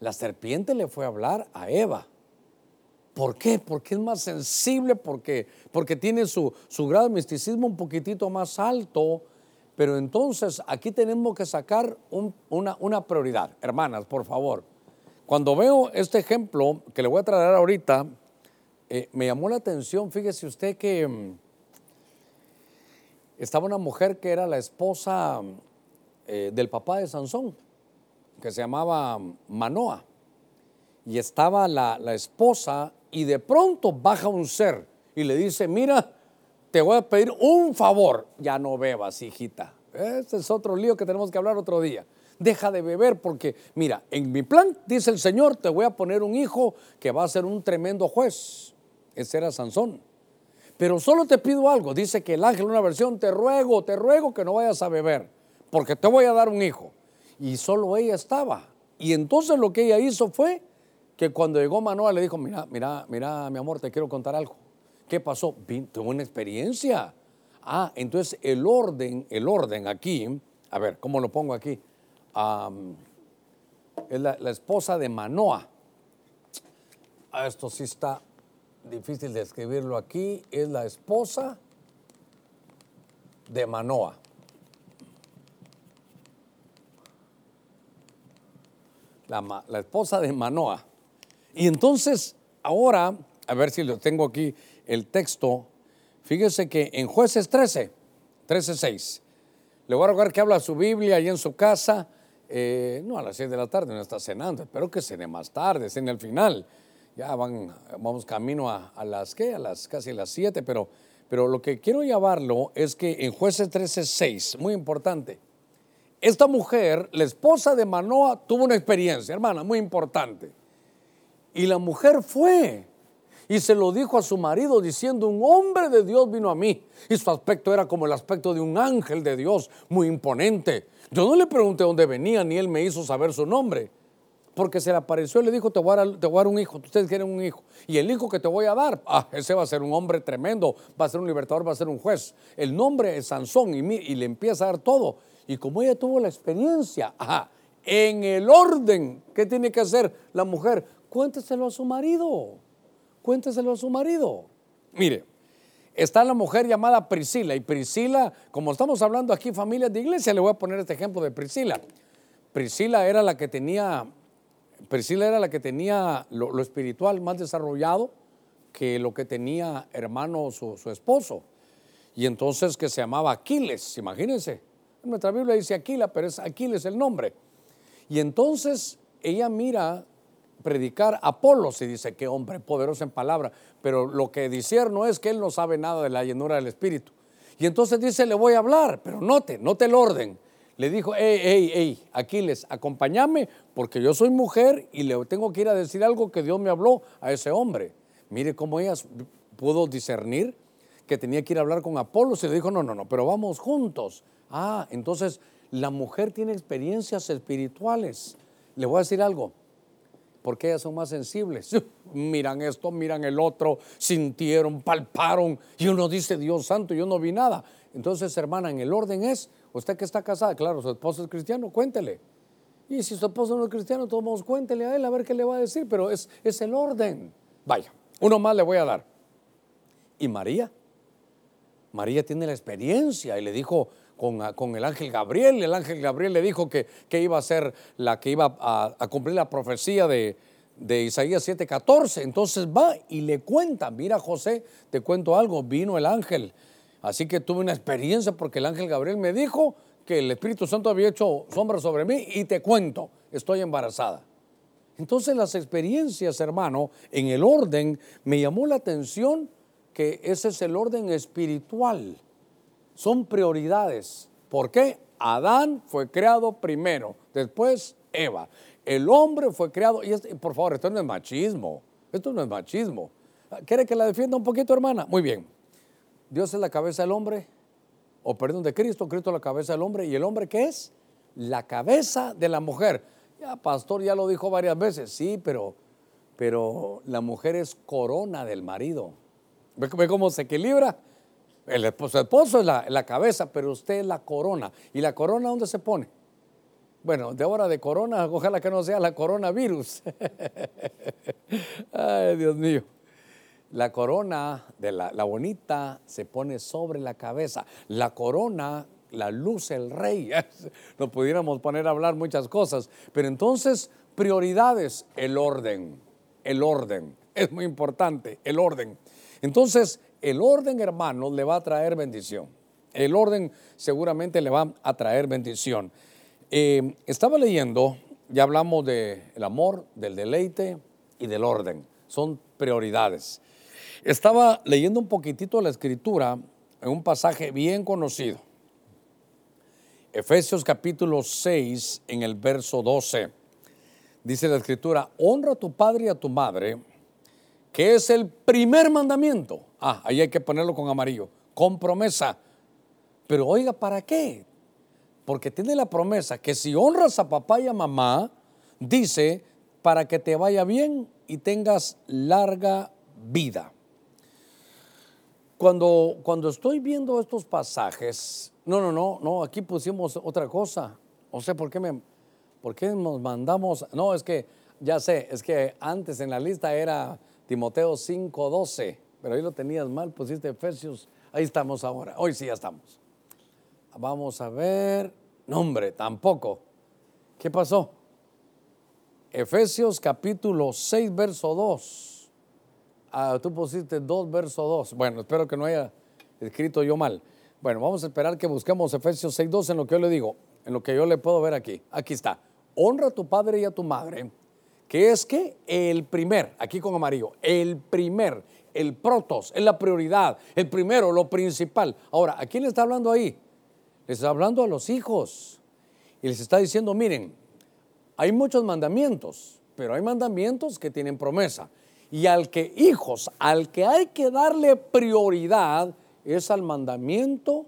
La serpiente le fue a hablar a Eva. ¿Por qué? Porque es más sensible, porque, porque tiene su, grado de misticismo un poquitito más alto. Pero entonces aquí tenemos que sacar una, prioridad. Hermanas, por favor. Cuando veo este ejemplo que le voy a traer ahorita, eh, me llamó la atención, fíjese usted que mm, estaba una mujer que era la esposa eh, del papá de Sansón, que se llamaba Manoa. Y estaba la, la esposa y de pronto baja un ser y le dice, mira, te voy a pedir un favor, ya no bebas, hijita. Este es otro lío que tenemos que hablar otro día. Deja de beber porque, mira, en mi plan, dice el Señor, te voy a poner un hijo que va a ser un tremendo juez. Ese era Sansón. Pero solo te pido algo, dice que el ángel en una versión, te ruego, te ruego que no vayas a beber, porque te voy a dar un hijo. Y solo ella estaba. Y entonces lo que ella hizo fue que cuando llegó Manoa le dijo, mira, mira, mira, mi amor, te quiero contar algo. ¿Qué pasó? Tuve una experiencia. Ah, entonces el orden, el orden aquí, a ver, ¿cómo lo pongo aquí? es la, esposa de Manoa. Ah, esto sí está difícil de escribirlo aquí. Es la esposa de Manoa. La, la esposa de Manoa. Y entonces, ahora, a ver si lo tengo aquí, el texto, fíjese que en jueces 13, 13, 6, le voy a rogar que habla su Biblia ahí en su casa, eh, no a las 6 de la tarde, no está cenando, espero que cene más tarde, cene al final. Ya van, vamos camino a, las, ¿qué? A las casi las 7, pero, pero lo que quiero llevarlo es que en jueces 13, 6, muy importante, esta mujer, la esposa de Manoa, tuvo una experiencia, hermana, muy importante. Y la mujer fue. y se lo dijo a su marido diciendo, un hombre de Dios vino a mí. Y su aspecto era como el aspecto de un ángel de Dios, muy imponente. Yo no le pregunté dónde venía, ni él me hizo saber su nombre. Porque se le apareció y le dijo, te voy, a dar, un hijo, ustedes quieren un hijo. Y el hijo que te voy a dar, ah, ese va a ser un hombre tremendo, va a ser un libertador, va a ser un juez. El nombre es Sansón y, y le empieza a dar todo. Y como ella tuvo la experiencia, ajá, en el orden, ¿qué tiene que hacer la mujer? Cuénteselo a su marido cuénteselo a su marido. Mire, está la mujer llamada Priscila y Priscila, como estamos hablando aquí familias de iglesia, le voy a poner este ejemplo de Priscila. Priscila era la que tenía, Priscila era la que tenía lo, espiritual más desarrollado que lo que tenía hermano su, su, esposo. Y entonces que se llamaba Aquiles, imagínense. En nuestra Biblia dice Aquila, pero es Aquiles el nombre. Y entonces ella mira predicar Apolo, se dice que hombre poderoso en palabra, pero lo que no es que él no sabe nada de la llenura del Espíritu. Y entonces dice, le voy a hablar, pero note, note el orden. Le dijo, hey, hey, hey, Aquiles, acompáñame porque yo soy mujer y le tengo que ir a decir algo que Dios me habló a ese hombre. Mire cómo ella pudo discernir que tenía que ir a hablar con Apolo. Y le dijo, no, no, no, pero vamos juntos. Ah, entonces la mujer tiene experiencias espirituales. Le voy a decir algo, porque ellas son más sensibles. Miran esto, miran el otro, sintieron, palparon, y uno dice, Dios santo, yo no vi nada. Entonces, hermana, en el orden es, usted que está casada, claro, su esposo es cristiano, cuéntele. Y si su esposo no es cristiano, todos cuéntele a él a ver qué le va a decir, pero es, es el orden. Vaya, uno más le voy a dar. ¿Y María? María tiene la experiencia y le dijo, con, el ángel Gabriel. El ángel Gabriel le dijo que, que iba a ser la que iba a, cumplir la profecía de, de Isaías 7:14. Entonces va y le cuenta, mira José, te cuento algo, vino el ángel. Así que tuve una experiencia porque el ángel Gabriel me dijo que el Espíritu Santo había hecho sombra sobre mí y te cuento, estoy embarazada. Entonces las experiencias, hermano, en el orden, me llamó la atención que ese es el orden espiritual son prioridades. ¿Por qué? Adán fue creado primero, después Eva. El hombre fue creado, y por favor, esto no es machismo, esto no es machismo. ¿Quiere que la defienda un poquito, hermana? Muy bien. Dios es la cabeza del hombre, o perdón, de Cristo, Cristo es la cabeza del hombre, y el hombre ¿qué es? La cabeza de la mujer. Ya, pastor, ya lo dijo varias veces, sí, pero, pero la mujer es corona del marido. ¿Ve cómo se equilibra? El esposo, es la, cabeza, pero usted es la corona. ¿Y la corona dónde se pone? Bueno, de ahora de corona, ojalá que no sea la coronavirus. Ay, Dios mío. La corona de la, la, bonita se pone sobre la cabeza. La corona la luz el rey. Nos pudiéramos poner a hablar muchas cosas. Pero entonces, prioridades, el orden. El orden. Es muy importante, el orden. Entonces, el orden, hermano, le va a traer bendición. El orden seguramente le va a traer bendición. Eh, estaba leyendo, ya hablamos del amor, del deleite y del orden. Son prioridades. Estaba leyendo un poquitito la escritura en un pasaje bien conocido. Efesios capítulo 6 en el verso 12. Dice la escritura, honra a tu padre y a tu madre que es el primer mandamiento. Ah, ahí hay que ponerlo con amarillo, con promesa. Pero oiga, ¿para qué? Porque tiene la promesa que si honras a papá y a mamá, dice, para que te vaya bien y tengas larga vida. Cuando, cuando estoy viendo estos pasajes, no, no, no, no, aquí pusimos otra cosa. No sé por qué, me, por qué nos mandamos, no, es que, ya sé, es que antes en la lista era Timoteo 5:12, pero ahí lo tenías mal, pusiste Efesios, ahí estamos ahora, hoy sí ya estamos. Vamos a ver, nombre, tampoco. ¿Qué pasó? Efesios capítulo 6, verso 2. Ah, tú pusiste 2, verso 2. Bueno, espero que no haya escrito yo mal. Bueno, vamos a esperar que busquemos Efesios 6, 2 en lo que yo le digo, en lo que yo le puedo ver aquí. Aquí está. Honra a tu padre y a tu madre que es que el primer, aquí con amarillo, el primer, el protos, es la prioridad, el primero, lo principal. Ahora, ¿a quién le está hablando ahí? Les está hablando a los hijos y les está diciendo, miren, hay muchos mandamientos, pero hay mandamientos que tienen promesa. Y al que, hijos, al que hay que darle prioridad es al mandamiento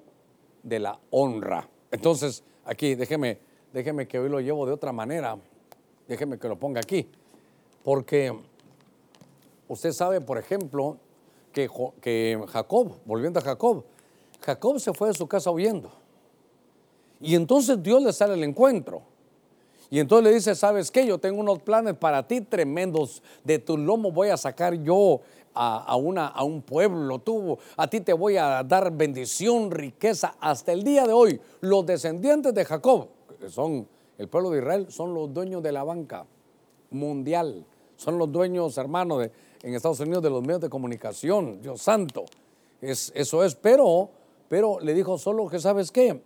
de la honra. Entonces, aquí, déjeme, déjeme que hoy lo llevo de otra manera. Déjeme que lo ponga aquí. Porque usted sabe, por ejemplo, que, que Jacob, volviendo a Jacob, Jacob se fue de su casa huyendo. Y entonces Dios le sale al encuentro. Y entonces le dice, ¿sabes qué? Yo tengo unos planes para ti tremendos. De tu lomo voy a sacar yo a, una, a un pueblo. Tú, a ti te voy a dar bendición, riqueza. Hasta el día de hoy, los descendientes de Jacob, que son el pueblo de Israel, son los dueños de la banca mundial. Son los dueños, hermanos, de, en Estados Unidos de los medios de comunicación. Dios santo. Es, eso es, pero, pero le dijo solo que, ¿sabes qué?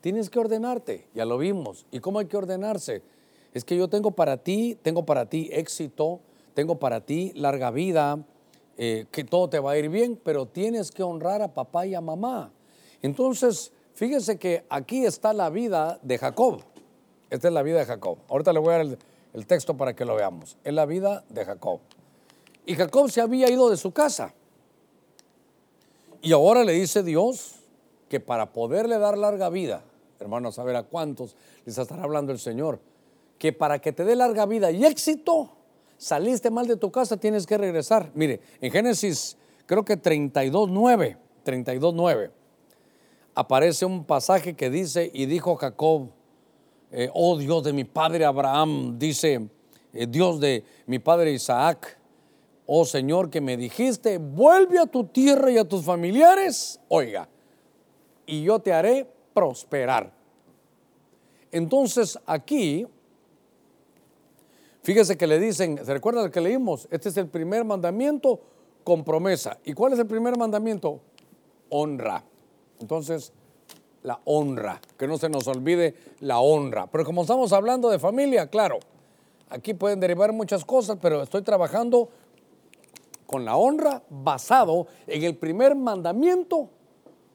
Tienes que ordenarte, ya lo vimos. ¿Y cómo hay que ordenarse? Es que yo tengo para ti, tengo para ti éxito, tengo para ti larga vida, eh, que todo te va a ir bien, pero tienes que honrar a papá y a mamá. Entonces, fíjese que aquí está la vida de Jacob. Esta es la vida de Jacob. Ahorita le voy a dar el, texto para que lo veamos. Es la vida de Jacob. Y Jacob se había ido de su casa. Y ahora le dice Dios que para poderle dar larga vida, hermanos, a ver a cuántos les estará hablando el Señor, que para que te dé larga vida y éxito, saliste mal de tu casa, tienes que regresar. Mire, en Génesis creo que 32.9, 32.9, aparece un pasaje que dice, y dijo Jacob, eh, oh Dios de mi padre Abraham, dice eh, Dios de mi padre Isaac, oh Señor que me dijiste, vuelve a tu tierra y a tus familiares, oiga, y yo te haré prosperar. Entonces aquí, fíjese que le dicen, ¿se recuerda lo que leímos? Este es el primer mandamiento con promesa. ¿Y cuál es el primer mandamiento? Honra. Entonces, la honra, que no se nos olvide la honra. Pero como estamos hablando de familia, claro, aquí pueden derivar muchas cosas, pero estoy trabajando con la honra basado en el primer mandamiento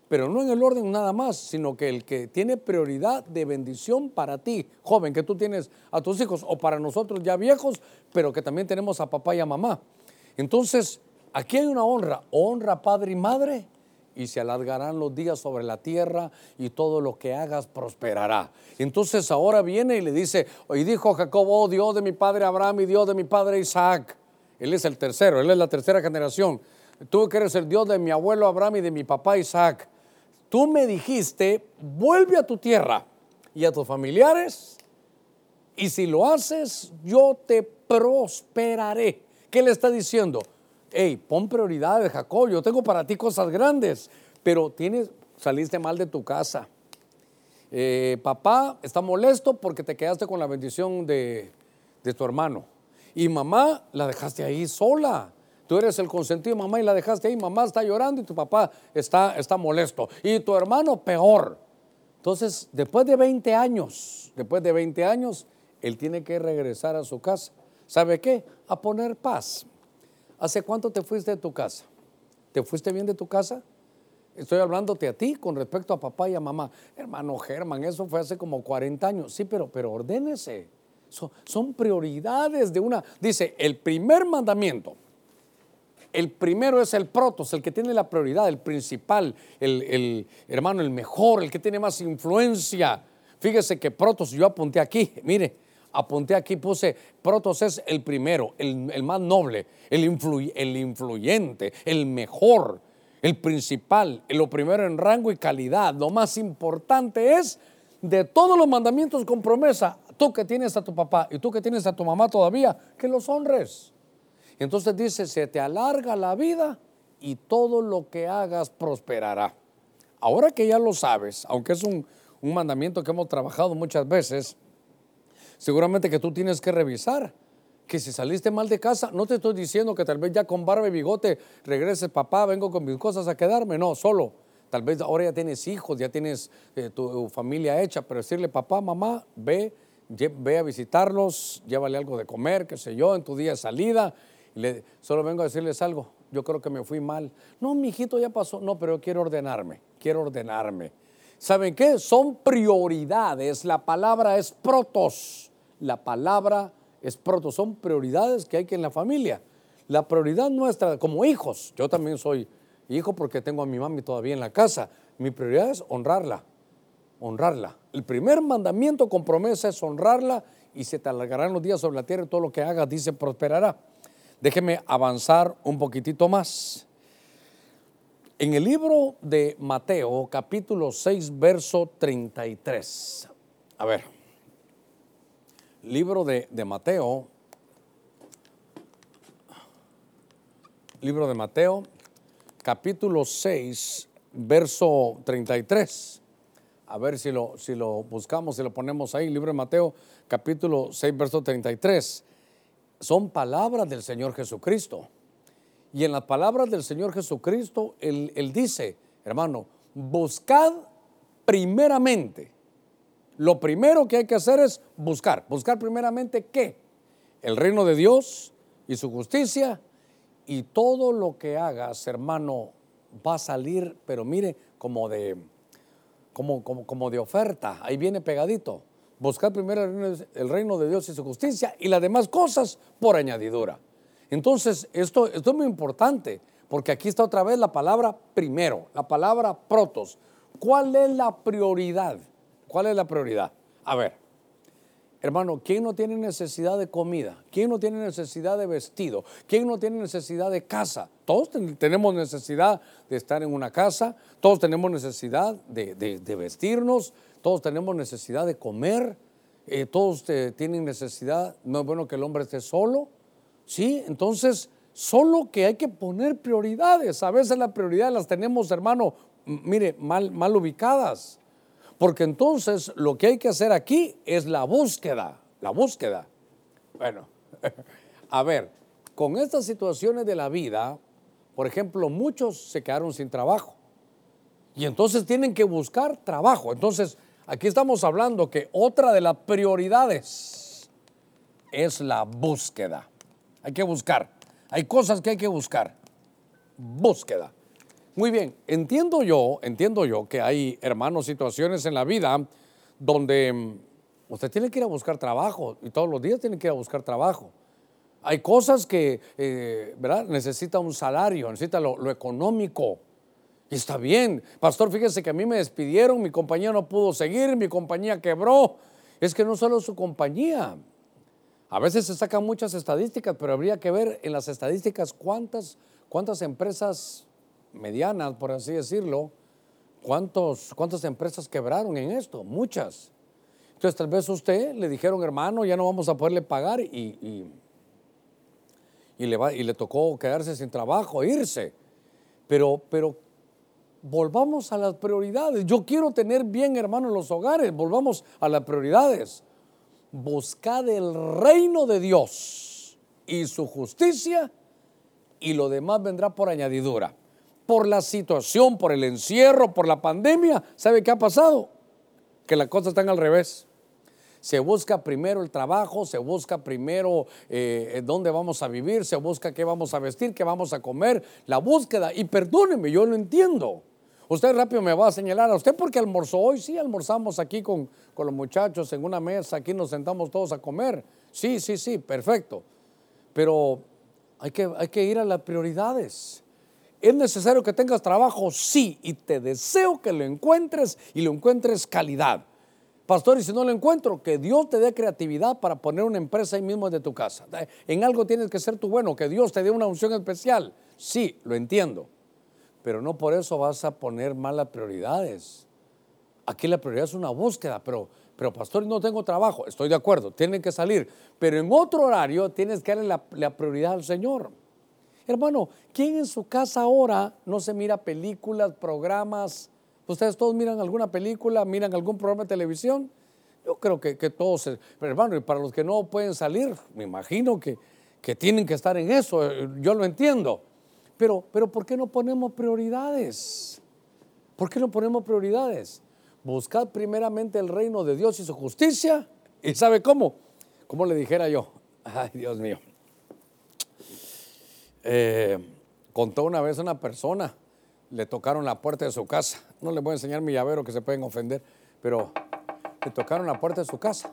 pero no en el orden nada más, sino que el que tiene prioridad de bendición para ti, joven, que tú tienes a tus hijos, o para nosotros ya viejos, pero que también tenemos a papá y a mamá. Entonces, aquí hay una honra, honra padre y madre, y se alargarán los días sobre la tierra y todo lo que hagas prosperará. Entonces ahora viene y le dice, y dijo Jacob, oh Dios de mi padre Abraham y Dios de mi padre Isaac. Él es el tercero, él es la tercera generación. Tú que eres el Dios de mi abuelo Abraham y de mi papá Isaac tú me dijiste, vuelve a tu tierra y a tus familiares, y si lo haces, yo te prosperaré. ¿Qué le está diciendo? Hey, pon prioridades, Jacob, yo tengo para ti cosas grandes, pero tienes, saliste mal de tu casa. Eh, papá está molesto porque te quedaste con la bendición de, de tu hermano. Y mamá la dejaste ahí sola. Tú eres el consentido mamá y la dejaste ahí. Mamá está llorando y tu papá está, está molesto. Y tu hermano peor. Entonces, después de 20 años, después de 20 años, él tiene que regresar a su casa. ¿Sabe qué? A poner paz. ¿Hace cuánto te fuiste de tu casa? ¿Te fuiste bien de tu casa? Estoy hablándote a ti con respecto a papá y a mamá. Hermano Germán, eso fue hace como 40 años. Sí, pero, pero ordénese. son prioridades de una... Dice, el primer mandamiento el primero es el protos, el que tiene la prioridad, el principal, el, hermano, el mejor, el que tiene más influencia. Fíjese que protos, yo apunté aquí, mire, apunté aquí, puse, protos es el primero, el, más noble, el, influyente, el mejor, el principal, lo primero en rango y calidad. Lo más importante es de todos los mandamientos con promesa, tú que tienes a tu papá y tú que tienes a tu mamá todavía, que los honres. Entonces dice, se te alarga la vida y todo lo que hagas prosperará. Ahora que ya lo sabes, aunque es un, mandamiento que hemos trabajado muchas veces, seguramente que tú tienes que revisar que si saliste mal de casa, no te estoy diciendo que tal vez ya con barba y bigote regreses, papá, vengo con mis cosas a quedarme, no, solo. Tal vez ahora ya tienes hijos, ya tienes eh, tu familia hecha, pero decirle, papá, mamá, ve, ve a visitarlos, llévale algo de comer, qué sé yo, en tu día de salida, solo vengo a decirles algo. Yo creo que me fui mal. No, mi hijito ya pasó. No, pero quiero ordenarme. Quiero ordenarme. ¿Saben qué? Son prioridades. La palabra es protos. La palabra es protos. Son prioridades que hay que en la familia. La prioridad nuestra como hijos, yo también soy hijo porque tengo a mi mami todavía en la casa, mi prioridad es honrarla, honrarla. El primer mandamiento con promesa es honrarla y se te alargarán los días sobre la tierra y todo lo que hagas, dice, prosperará. Déjeme avanzar un poquitito más. En el libro de Mateo, capítulo 6, verso 33. A ver, libro de, Mateo, libro de Mateo, capítulo 6, verso 33. A ver si lo, si lo buscamos, si lo ponemos ahí, libro de Mateo, capítulo 6, verso 33. Son palabras del Señor Jesucristo. Y en las palabras del Señor Jesucristo, Él, él dice, hermano, buscad primeramente. Lo primero que hay que hacer es buscar. Buscar primeramente qué? El reino de Dios y su justicia. Y todo lo que hagas, hermano, va a salir, pero mire, como de como, como, de oferta, ahí viene pegadito. Buscar primero el reino, de Dios y su justicia y las demás cosas por añadidura. Entonces, esto, esto es muy importante, porque aquí está otra vez la palabra primero, la palabra protos. ¿Cuál es la prioridad? ¿Cuál es la prioridad? A ver, Hermano, ¿quién no tiene necesidad de comida? ¿Quién no tiene necesidad de vestido? ¿Quién no tiene necesidad de casa? Todos tenemos necesidad de estar en una casa, todos tenemos necesidad de, vestirnos, todos tenemos necesidad de comer, eh, todos eh, tienen necesidad, no es bueno que el hombre esté solo, ¿sí? Entonces, solo que hay que poner prioridades. A veces las prioridades las tenemos, hermano, mire, mal, mal ubicadas. Porque entonces lo que hay que hacer aquí es la búsqueda, la búsqueda. Bueno, a ver, con estas situaciones de la vida, por ejemplo, muchos se quedaron sin trabajo y entonces tienen que buscar trabajo. Entonces, aquí estamos hablando que otra de las prioridades es la búsqueda. Hay que buscar. Hay cosas que hay que buscar. Búsqueda. Muy bien, entiendo yo, entiendo yo que hay, hermanos, situaciones en la vida donde mm, usted tiene que ir a buscar trabajo y todos los días tiene que ir a buscar trabajo. Hay cosas que, eh, ¿verdad? Necesita un salario, necesita lo, económico. Y está bien. Pastor, fíjese que a mí me despidieron, mi compañía no pudo seguir, mi compañía quebró. Es que no solo su compañía. A veces se sacan muchas estadísticas, pero habría que ver en las estadísticas cuántas, cuántas empresas medianas, por así decirlo, ¿cuántos, ¿cuántas empresas quebraron en esto? Muchas. Entonces tal vez usted le dijeron, hermano, ya no vamos a poderle pagar y, y, le, va, y le tocó quedarse sin trabajo, irse. Pero, pero volvamos a las prioridades. Yo quiero tener bien, hermano, los hogares. Volvamos a las prioridades. Buscad el reino de Dios y su justicia y lo demás vendrá por añadidura por la situación, por el encierro, por la pandemia, ¿sabe qué ha pasado? Que las cosas están al revés. Se busca primero el trabajo, se busca primero eh, dónde vamos a vivir, se busca qué vamos a vestir, qué vamos a comer, la búsqueda. Y perdóneme, yo lo entiendo. Usted rápido me va a señalar a usted porque almorzó hoy, sí, almorzamos aquí con, con los muchachos en una mesa, aquí nos sentamos todos a comer. Sí, sí, sí, perfecto. Pero hay que, hay que ir a las prioridades. ¿Es necesario que tengas trabajo? Sí, y te deseo que lo encuentres y lo encuentres calidad. Pastor, y si no lo encuentro, que Dios te dé creatividad para poner una empresa ahí mismo de tu casa. En algo tienes que ser tú bueno, que Dios te dé una unción especial. Sí, lo entiendo. Pero no por eso vas a poner malas prioridades. Aquí la prioridad es una búsqueda, pero, pero pastor, no tengo trabajo. Estoy de acuerdo, tienen que salir. Pero en otro horario tienes que darle la prioridad al Señor. Hermano, ¿quién en su casa ahora no se mira películas, programas? ¿Ustedes todos miran alguna película, miran algún programa de televisión? Yo creo que, todos, pero hermano, y para los que no pueden salir, me imagino que, que tienen que estar en eso, eh, yo lo entiendo. Pero, pero ¿por qué no ponemos prioridades? ¿Por qué no ponemos prioridades? Buscad primeramente el reino de Dios y su justicia. ¿Y sabe cómo? Como le dijera yo, ay Dios mío, eh, contó una vez una persona, le tocaron la puerta de su casa. No le voy a enseñar mi llavero que se pueden ofender, pero le tocaron la puerta de su casa.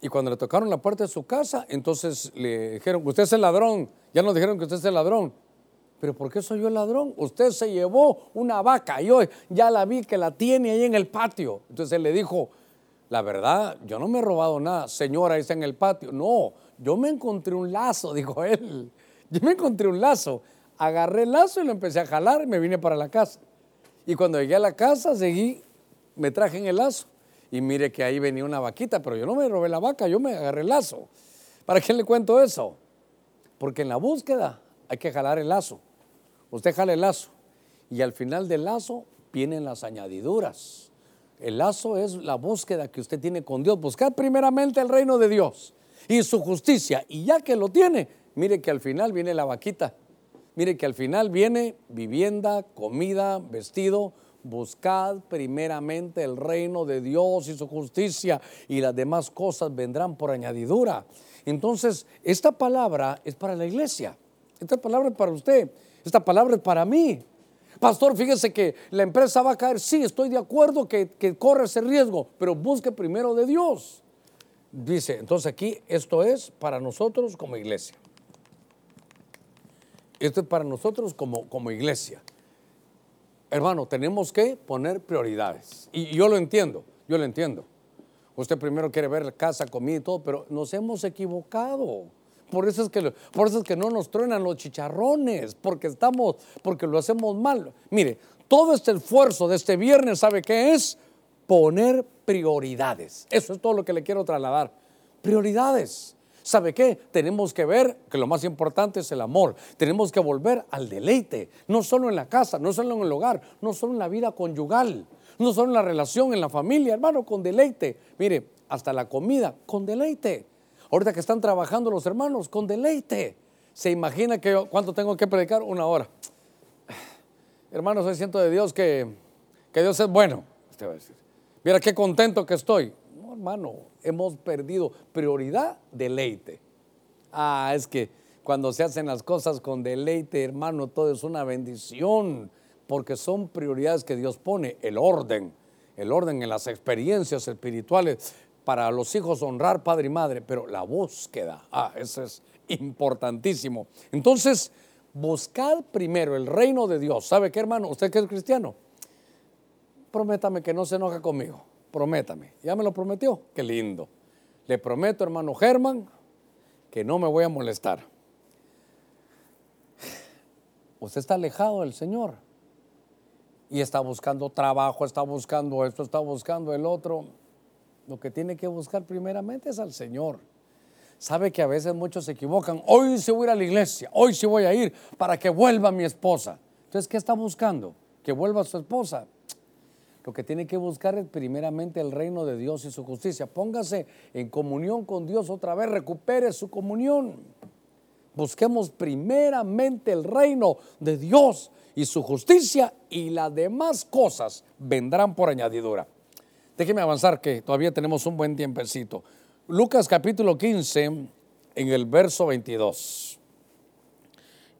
Y cuando le tocaron la puerta de su casa, entonces le dijeron, usted es el ladrón. Ya nos dijeron que usted es el ladrón. Pero ¿por qué soy yo el ladrón? Usted se llevó una vaca y hoy ya la vi que la tiene ahí en el patio. Entonces él le dijo, la verdad, yo no me he robado nada. Señora, está en el patio. No, yo me encontré un lazo, dijo él. Yo me encontré un lazo. Agarré el lazo y lo empecé a jalar y me vine para la casa. Y cuando llegué a la casa, seguí, me traje en el lazo. Y mire que ahí venía una vaquita, pero yo no me robé la vaca, yo me agarré el lazo. ¿Para qué le cuento eso? Porque en la búsqueda hay que jalar el lazo. Usted jala el lazo y al final del lazo vienen las añadiduras. El lazo es la búsqueda que usted tiene con Dios. Buscar primeramente el reino de Dios y su justicia. Y ya que lo tiene, mire que al final viene la vaquita. Mire que al final viene vivienda, comida, vestido. Buscad primeramente el reino de Dios y su justicia y las demás cosas vendrán por añadidura. Entonces, esta palabra es para la iglesia. Esta palabra es para usted. Esta palabra es para mí. Pastor, fíjese que la empresa va a caer. Sí, estoy de acuerdo que, que corre ese riesgo, pero busque primero de Dios. Dice, entonces aquí esto es para nosotros como iglesia. Esto es para nosotros como, como iglesia. Hermano, tenemos que poner prioridades. Y yo lo entiendo, yo lo entiendo. Usted primero quiere ver casa, comida y todo, pero nos hemos equivocado. Por eso es que, por eso es que no nos truenan los chicharrones, porque estamos, porque lo hacemos mal. Mire, todo este esfuerzo de este viernes, ¿sabe qué es? Poner prioridades. Eso es todo lo que le quiero trasladar. Prioridades. ¿Sabe qué? Tenemos que ver que lo más importante es el amor. Tenemos que volver al deleite, no solo en la casa, no solo en el hogar, no solo en la vida conyugal, no solo en la relación, en la familia, hermano, con deleite. Mire, hasta la comida, con deleite. Ahorita que están trabajando los hermanos, con deleite. Se imagina que cuánto tengo que predicar, una hora. Hermanos, hoy siento de Dios que, que Dios es bueno. Usted va a decir, mira qué contento que estoy. No, hermano, hemos perdido prioridad, deleite. Ah, es que cuando se hacen las cosas con deleite, hermano, todo es una bendición, porque son prioridades que Dios pone, el orden, el orden en las experiencias espirituales para los hijos honrar padre y madre, pero la búsqueda, ah, eso es importantísimo. Entonces, buscar primero el reino de Dios. ¿Sabe qué, hermano? ¿Usted que es cristiano? Prométame que no se enoja conmigo. Prométame. ¿Ya me lo prometió? Qué lindo. Le prometo, hermano Germán, que no me voy a molestar. Usted está alejado del Señor y está buscando trabajo, está buscando esto, está buscando el otro lo que tiene que buscar primeramente es al Señor. Sabe que a veces muchos se equivocan. Hoy sí voy a ir a la iglesia, hoy sí voy a ir para que vuelva mi esposa. Entonces, ¿qué está buscando? Que vuelva su esposa. Lo que tiene que buscar es primeramente el reino de Dios y su justicia. Póngase en comunión con Dios otra vez, recupere su comunión. Busquemos primeramente el reino de Dios y su justicia y las demás cosas vendrán por añadidura. Déjeme avanzar que todavía tenemos un buen tiempecito. Lucas capítulo 15 en el verso 22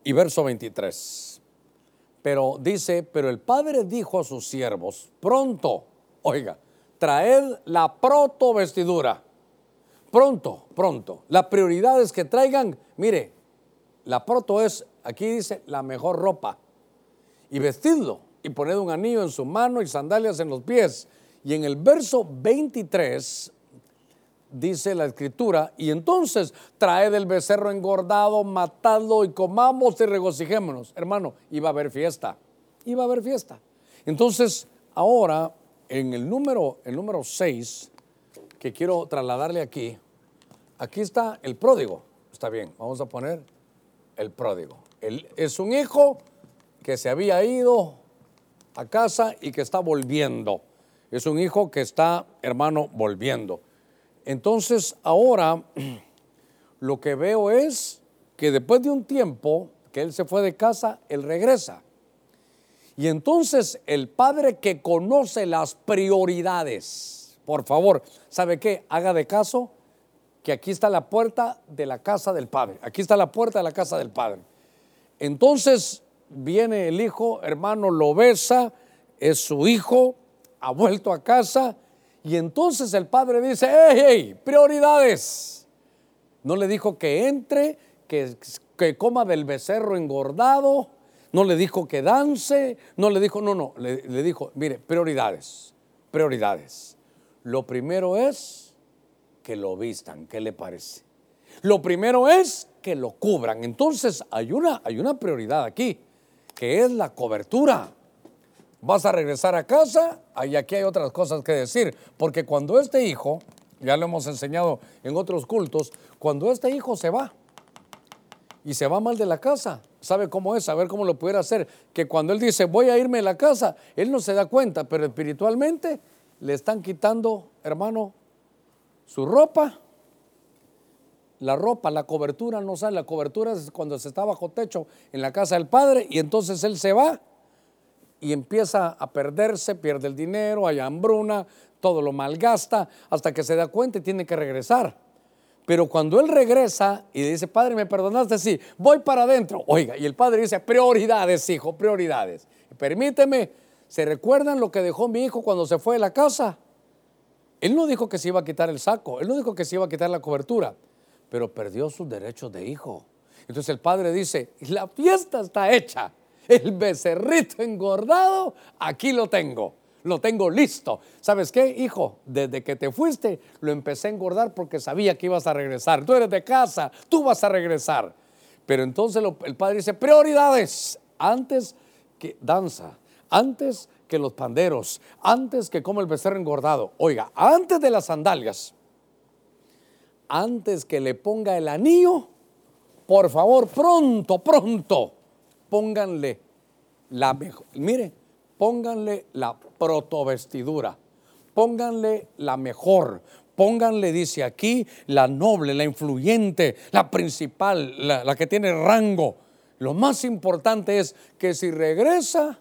y verso 23. Pero dice, pero el padre dijo a sus siervos, pronto, oiga, traed la proto vestidura. Pronto, pronto. La prioridad es que traigan, mire, la proto es, aquí dice, la mejor ropa. Y vestidlo y poned un anillo en su mano y sandalias en los pies y en el verso 23 dice la escritura, y entonces traed el becerro engordado, matadlo y comamos y regocijémonos. Hermano, iba a haber fiesta, iba a haber fiesta. Entonces, ahora, en el número, el número 6, que quiero trasladarle aquí, aquí está el pródigo. Está bien, vamos a poner el pródigo. es un hijo que se había ido a casa y que está volviendo. Es un hijo que está, hermano, volviendo. Entonces, ahora lo que veo es que después de un tiempo que él se fue de casa, él regresa. Y entonces el padre que conoce las prioridades, por favor, ¿sabe qué? Haga de caso que aquí está la puerta de la casa del padre. Aquí está la puerta de la casa del padre. Entonces viene el hijo, hermano, lo besa, es su hijo, ha vuelto a casa Y entonces el padre dice, hey, hey, prioridades. No le dijo que entre, que, que coma del becerro engordado, no le dijo que dance, no le dijo, no, no, le, dijo, mire, prioridades, prioridades. Lo primero es que lo vistan, ¿qué le parece? Lo primero es que lo cubran. Entonces hay una, hay una prioridad aquí, que es la cobertura. Vas a regresar a casa, y aquí hay otras cosas que decir, porque cuando este hijo, ya lo hemos enseñado en otros cultos, cuando este hijo se va y se va mal de la casa, ¿sabe cómo es? A ver cómo lo pudiera hacer. Que cuando él dice, voy a irme de la casa, él no se da cuenta, pero espiritualmente le están quitando, hermano, su ropa, la ropa, la cobertura no sale, la cobertura es cuando se está bajo techo en la casa del padre y entonces él se va y empieza a perderse, pierde el dinero, hay hambruna, todo lo malgasta, hasta que se da cuenta y tiene que regresar. Pero cuando él regresa y dice, Padre, ¿me perdonaste? Sí, voy para adentro. Oiga, y el padre dice, prioridades, hijo, prioridades. Permíteme, ¿se recuerdan lo que dejó mi hijo cuando se fue de la casa? Él no dijo que se iba a quitar el saco, él no dijo que se iba a quitar la cobertura, pero perdió sus derechos de hijo. Entonces el padre dice, la fiesta está hecha, el becerrito engordado, aquí lo tengo, lo tengo listo. ¿Sabes qué, hijo? Desde que te fuiste, lo empecé a engordar porque sabía que ibas a regresar. Tú eres de casa, tú vas a regresar. Pero entonces el padre dice, prioridades, antes que danza, antes que los panderos, antes que como el becerro engordado. Oiga, antes de las sandalias, antes que le ponga el anillo, por favor, pronto, pronto, pónganle la mejor, mire, pónganle la protovestidura, pónganle la mejor, pónganle, dice aquí, la noble, la influyente, la principal, la, la que tiene rango. Lo más importante es que si regresa,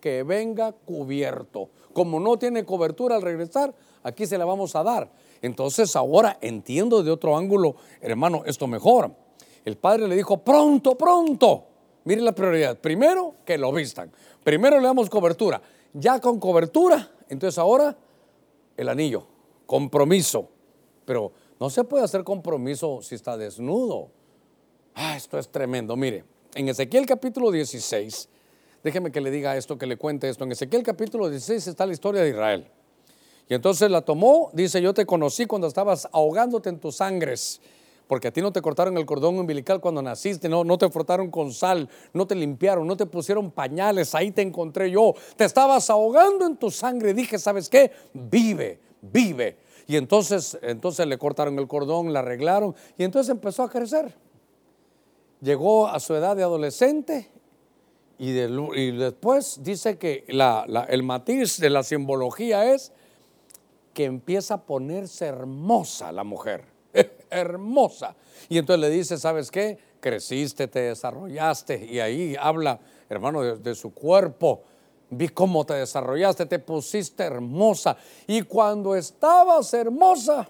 que venga cubierto. Como no tiene cobertura al regresar, aquí se la vamos a dar. Entonces ahora entiendo de otro ángulo, hermano, esto mejor. El padre le dijo, pronto, pronto. Mire la prioridad. Primero, que lo vistan. Primero le damos cobertura. Ya con cobertura, entonces ahora el anillo, compromiso. Pero no se puede hacer compromiso si está desnudo. Ah, esto es tremendo. Mire, en Ezequiel capítulo 16, Déjeme que le diga esto, que le cuente esto. En Ezequiel capítulo 16 está la historia de Israel. Y entonces la tomó, dice, yo te conocí cuando estabas ahogándote en tus sangres, porque a ti no te cortaron el cordón umbilical cuando naciste, no, no te frotaron con sal, no te limpiaron, no te pusieron pañales, ahí te encontré yo. Te estabas ahogando en tu sangre. Dije, ¿sabes qué? Vive, vive. Y entonces, entonces le cortaron el cordón, la arreglaron y entonces empezó a crecer. Llegó a su edad de adolescente y, después dice que el matiz de la simbología es que empieza a ponerse hermosa la mujer, hermosa. Y entonces le dice, ¿sabes qué? Creciste, te desarrollaste y ahí habla, hermano, de su cuerpo. Vi cómo te desarrollaste, te pusiste hermosa. Y cuando estabas hermosa,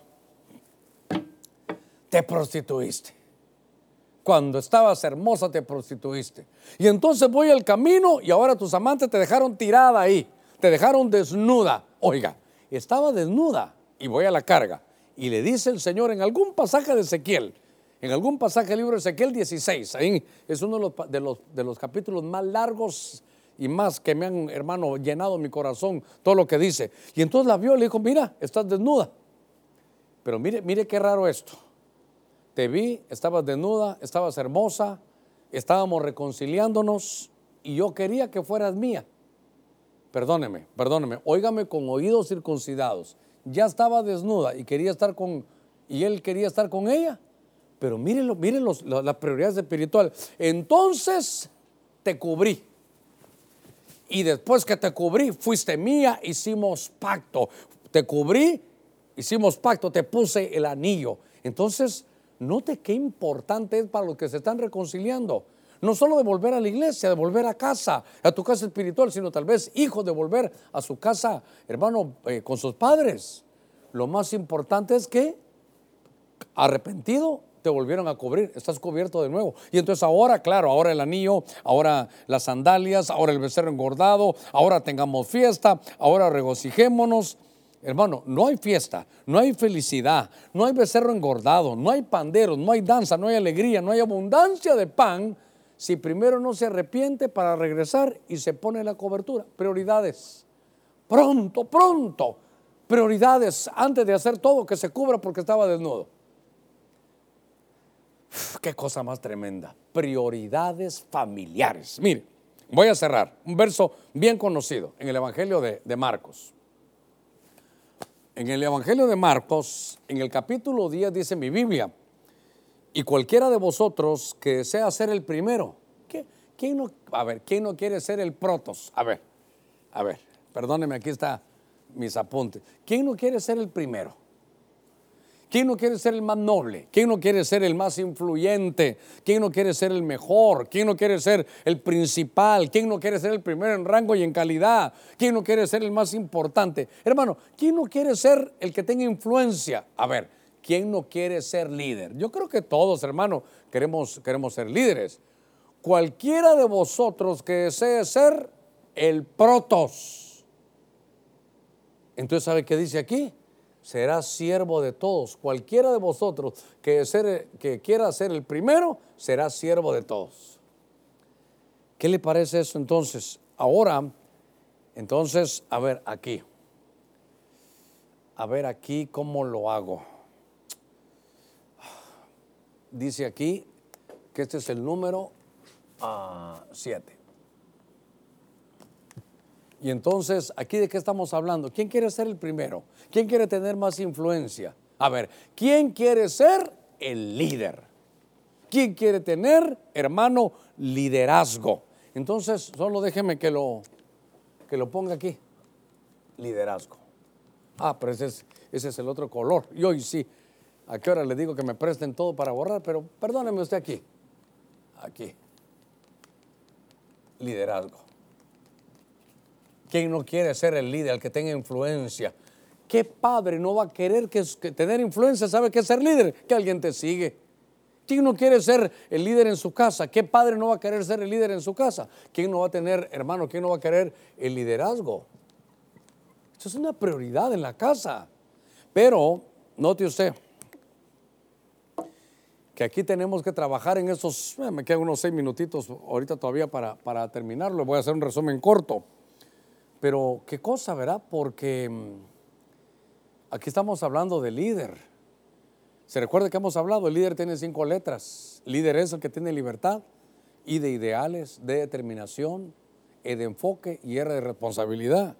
te prostituiste. Cuando estabas hermosa te prostituiste. Y entonces voy al camino y ahora tus amantes te dejaron tirada ahí, te dejaron desnuda. Oiga, estaba desnuda y voy a la carga. Y le dice el Señor en algún pasaje de Ezequiel, en algún pasaje del libro de Ezequiel 16, ahí es uno de los, capítulos más largos y más que me han, hermano, llenado mi corazón, todo lo que dice. Y entonces la vio y le dijo, mira, estás desnuda. Pero mire, mire qué raro esto te vi, estabas desnuda, estabas hermosa, estábamos reconciliándonos y yo quería que fueras mía. Perdóneme, perdóneme, óigame con oídos circuncidados. Ya estaba desnuda y quería estar con, y él quería estar con ella. Pero miren los, las prioridades espirituales. Entonces te cubrí. Y después que te cubrí, fuiste mía, hicimos pacto. Te cubrí, hicimos pacto, te puse el anillo. Entonces, Note qué importante es para los que se están reconciliando. No solo de volver a la iglesia, de volver a casa, a tu casa espiritual, sino tal vez hijos de volver a su casa, hermano, eh, con sus padres. Lo más importante es que arrepentido te volvieron a cubrir, estás cubierto de nuevo. Y entonces ahora, claro, ahora el anillo, ahora las sandalias, ahora el becerro engordado, ahora tengamos fiesta, ahora regocijémonos. Hermano, no hay fiesta, no hay felicidad, no hay becerro engordado, no hay panderos, no hay danza, no hay alegría, no hay abundancia de pan si primero no se arrepiente para regresar y se pone la cobertura. Prioridades. Pronto, pronto. Prioridades antes de hacer todo que se cubra porque estaba desnudo. qué cosa más tremenda. Prioridades familiares. Mire, voy a cerrar. Un verso bien conocido en el Evangelio de, de Marcos. En el Evangelio de Marcos, en el capítulo 10 dice mi Biblia, y cualquiera de vosotros que desea ser el primero, ¿quién no, a ver, ¿quién no quiere ser el protos? A ver, a ver, perdóneme, aquí está mis apuntes. ¿Quién no quiere ser el primero? ¿Quién no quiere ser el más noble? ¿Quién no quiere ser el más influyente? ¿Quién no quiere ser el mejor? ¿Quién no quiere ser el principal? ¿Quién no quiere ser el primero en rango y en calidad? ¿Quién no quiere ser el más importante? Hermano, ¿quién no quiere ser el que tenga influencia? A ver, ¿Quién no quiere ser líder? Yo creo que todos, hermano, queremos, queremos ser líderes. Cualquiera de vosotros que desee ser el protos. Entonces, ¿sabe qué dice aquí? Será siervo de todos. Cualquiera de vosotros que, que quiera ser el primero, será siervo de todos. ¿Qué le parece eso entonces? Ahora, entonces, a ver aquí. A ver aquí cómo lo hago dice aquí que este es el número 7. Ah, y entonces, ¿aquí de qué estamos hablando? ¿Quién quiere ser el primero? ¿Quién quiere tener más influencia? A ver, ¿quién quiere ser el líder? ¿Quién quiere tener, hermano, liderazgo? Entonces, solo déjeme que lo, que lo ponga aquí. Liderazgo. Ah, pero ese es, ese es el otro color. Y hoy sí, ¿A qué hora le digo que me presten todo para borrar? Pero perdóneme usted aquí. Aquí. Liderazgo. ¿Quién no quiere ser el líder, el que tenga influencia? ¿Qué padre no va a querer que, tener influencia? ¿Sabe qué es ser líder? Que alguien te sigue. ¿Quién no quiere ser el líder en su casa? ¿Qué padre no va a querer ser el líder en su casa? ¿Quién no va a tener, hermano, quién no va a querer el liderazgo? Eso es una prioridad en la casa. Pero, note usted, que aquí tenemos que trabajar en esos, eh, me quedan unos seis minutitos ahorita todavía para, para terminarlo, voy a hacer un resumen corto. Pero qué cosa, ¿verdad? Porque mm, aquí estamos hablando de líder. Se recuerda que hemos hablado, el líder tiene cinco letras. Líder es el que tiene libertad, I de ideales, de determinación, E de enfoque y R de responsabilidad.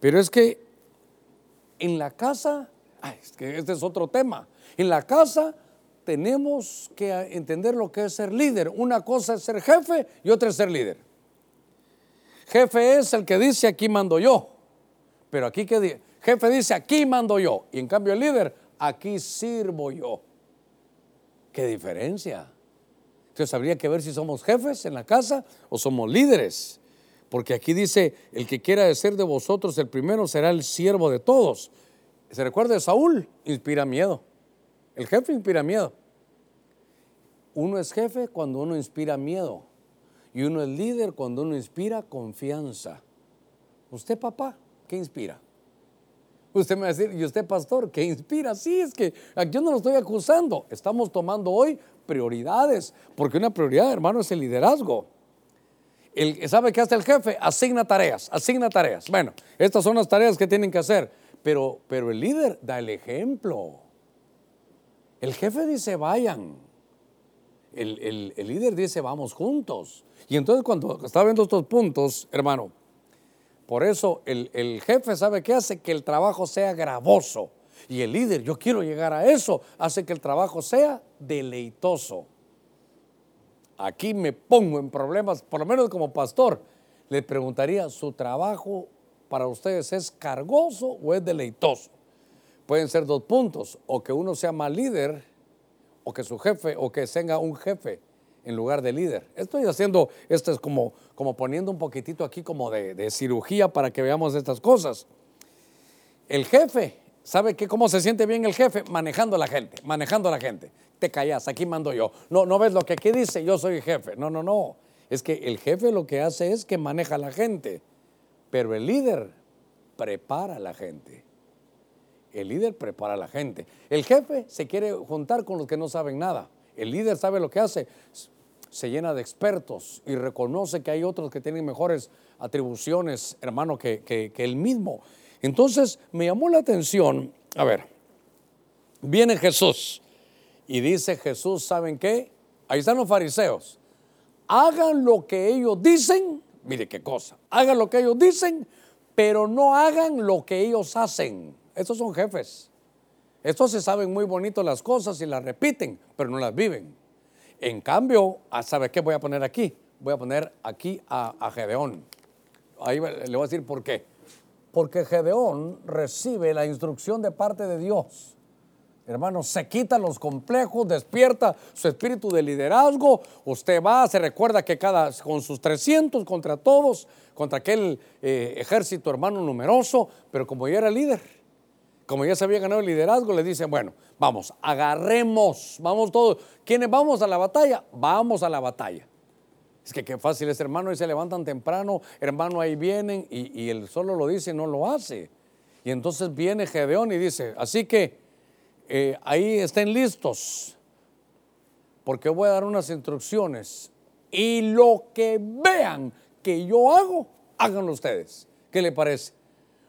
Pero es que en la casa, es que este es otro tema, en la casa tenemos que entender lo que es ser líder. Una cosa es ser jefe y otra es ser líder. Jefe es el que dice aquí mando yo. Pero aquí que jefe dice aquí mando yo. Y en cambio el líder, aquí sirvo yo. ¿Qué diferencia? Entonces habría que ver si somos jefes en la casa o somos líderes. Porque aquí dice, el que quiera ser de vosotros el primero será el siervo de todos. ¿Se recuerda de Saúl? Inspira miedo. El jefe inspira miedo. Uno es jefe cuando uno inspira miedo y uno es líder cuando uno inspira confianza. ¿Usted papá qué inspira? Usted me va a decir, ¿y usted pastor qué inspira? Sí, es que yo no lo estoy acusando. Estamos tomando hoy prioridades, porque una prioridad, hermano, es el liderazgo. El, ¿Sabe qué hace el jefe? Asigna tareas, asigna tareas. Bueno, estas son las tareas que tienen que hacer, pero, pero el líder da el ejemplo. El jefe dice, vayan. El, líder dice, vamos juntos. Y entonces cuando está viendo estos puntos, hermano, por eso el, el, jefe sabe qué hace que el trabajo sea gravoso. Y el líder, yo quiero llegar a eso, hace que el trabajo sea deleitoso. Aquí me pongo en problemas, por lo menos como pastor. Le preguntaría, ¿su trabajo para ustedes es cargoso o es deleitoso? Pueden ser dos puntos, o que uno sea mal líder, o que su jefe, o que tenga un jefe en lugar de líder. Estoy haciendo, esto es como, como poniendo un poquitito aquí como de, cirugía para que veamos estas cosas. El jefe, ¿sabe qué, cómo se siente bien el jefe? Manejando a la gente, manejando a la gente. Te callas, aquí mando yo. No, no ves lo que aquí dice, yo soy jefe. No, no, no. Es que el jefe lo que hace es que maneja a la gente, pero el líder prepara a la gente. El líder prepara a la gente. El jefe se quiere juntar con los que no saben nada. El líder sabe lo que hace. Se llena de expertos y reconoce que hay otros que tienen mejores atribuciones, hermano, que, que, mismo. Entonces me llamó la atención, a ver, viene Jesús y dice Jesús, ¿saben qué? Ahí están los fariseos. Hagan lo que ellos dicen, mire qué cosa, hagan lo que ellos dicen, pero no hagan lo que ellos hacen. Estos son jefes. Estos se saben muy bonito las cosas y las repiten, pero no las viven. En cambio, ah, ¿sabe qué voy a poner aquí? Voy a poner aquí a, Gedeón. Ahí le voy a decir por qué. Porque Gedeón recibe la instrucción de parte de Dios. Hermano, se quita los complejos, despierta su espíritu de liderazgo. Usted va, se recuerda que cada, con sus 300 contra todos, contra aquel eh, ejército hermano numeroso, pero como ya era líder, como ya se había ganado el liderazgo, le dicen, bueno, vamos, agarremos, vamos todos. ¿Quiénes vamos a la batalla? Vamos a la batalla. Es que qué fácil es, hermano, y se levantan temprano, hermano, ahí vienen, y, él solo lo dice y no lo hace. Y entonces viene Gedeón y dice, así que eh, ahí estén listos, porque voy a dar unas instrucciones, y lo que vean que yo hago, háganlo ustedes. ¿Qué le parece?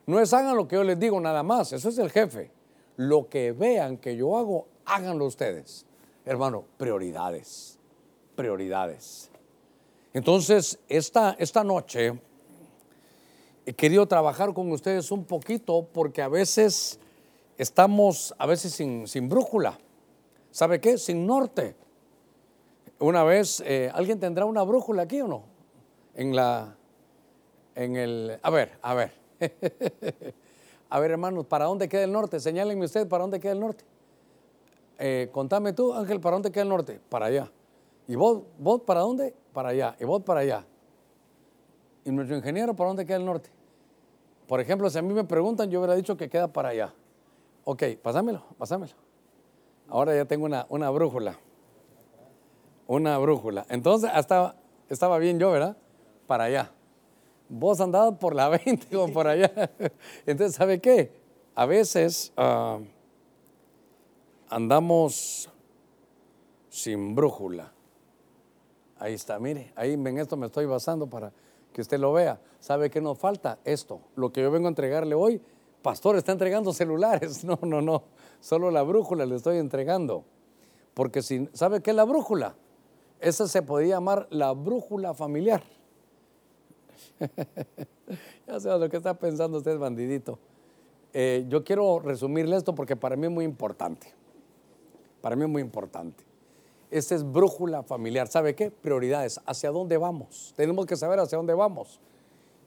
No es hagan lo que yo les digo nada más, eso es el jefe. Lo que vean que yo hago, háganlo ustedes. Hermano, prioridades, prioridades. Entonces, esta, esta noche he querido trabajar con ustedes un poquito porque a veces estamos, a veces sin, brújula. ¿Sabe qué? Sin norte. Una vez, eh, ¿alguien tendrá una brújula aquí o no? En la, en el, a ver, a ver. a ver, hermanos, ¿para dónde queda el norte? Señálenme ustedes para dónde queda el norte. Eh, contame tú, Ángel, ¿para dónde queda el norte? Para allá. ¿Y vos, vos para dónde? Para allá. ¿Y vos para allá? ¿Y nuestro ingeniero para dónde queda el norte? Por ejemplo, si a mí me preguntan, yo hubiera dicho que queda para allá. Ok, pásamelo, pásamelo. Ahora ya tengo una, una brújula. Una brújula. Entonces, hasta estaba bien yo, ¿verdad? Para allá. Vos andabas por la 20 o por allá. Entonces, ¿sabe qué? A veces uh, andamos sin brújula. Ahí está, mire, ahí en esto me estoy basando para que usted lo vea. ¿Sabe qué nos falta? Esto, lo que yo vengo a entregarle hoy. Pastor, está entregando celulares. No, no, no. Solo la brújula le estoy entregando. Porque ¿sabe qué es la brújula? Esa se podría llamar la brújula familiar. ya sé lo que está pensando usted, bandidito. Eh, yo quiero resumirle esto porque para mí es muy importante. Para mí es muy importante. Esta es brújula familiar. ¿Sabe qué? Prioridades. ¿Hacia dónde vamos? Tenemos que saber hacia dónde vamos.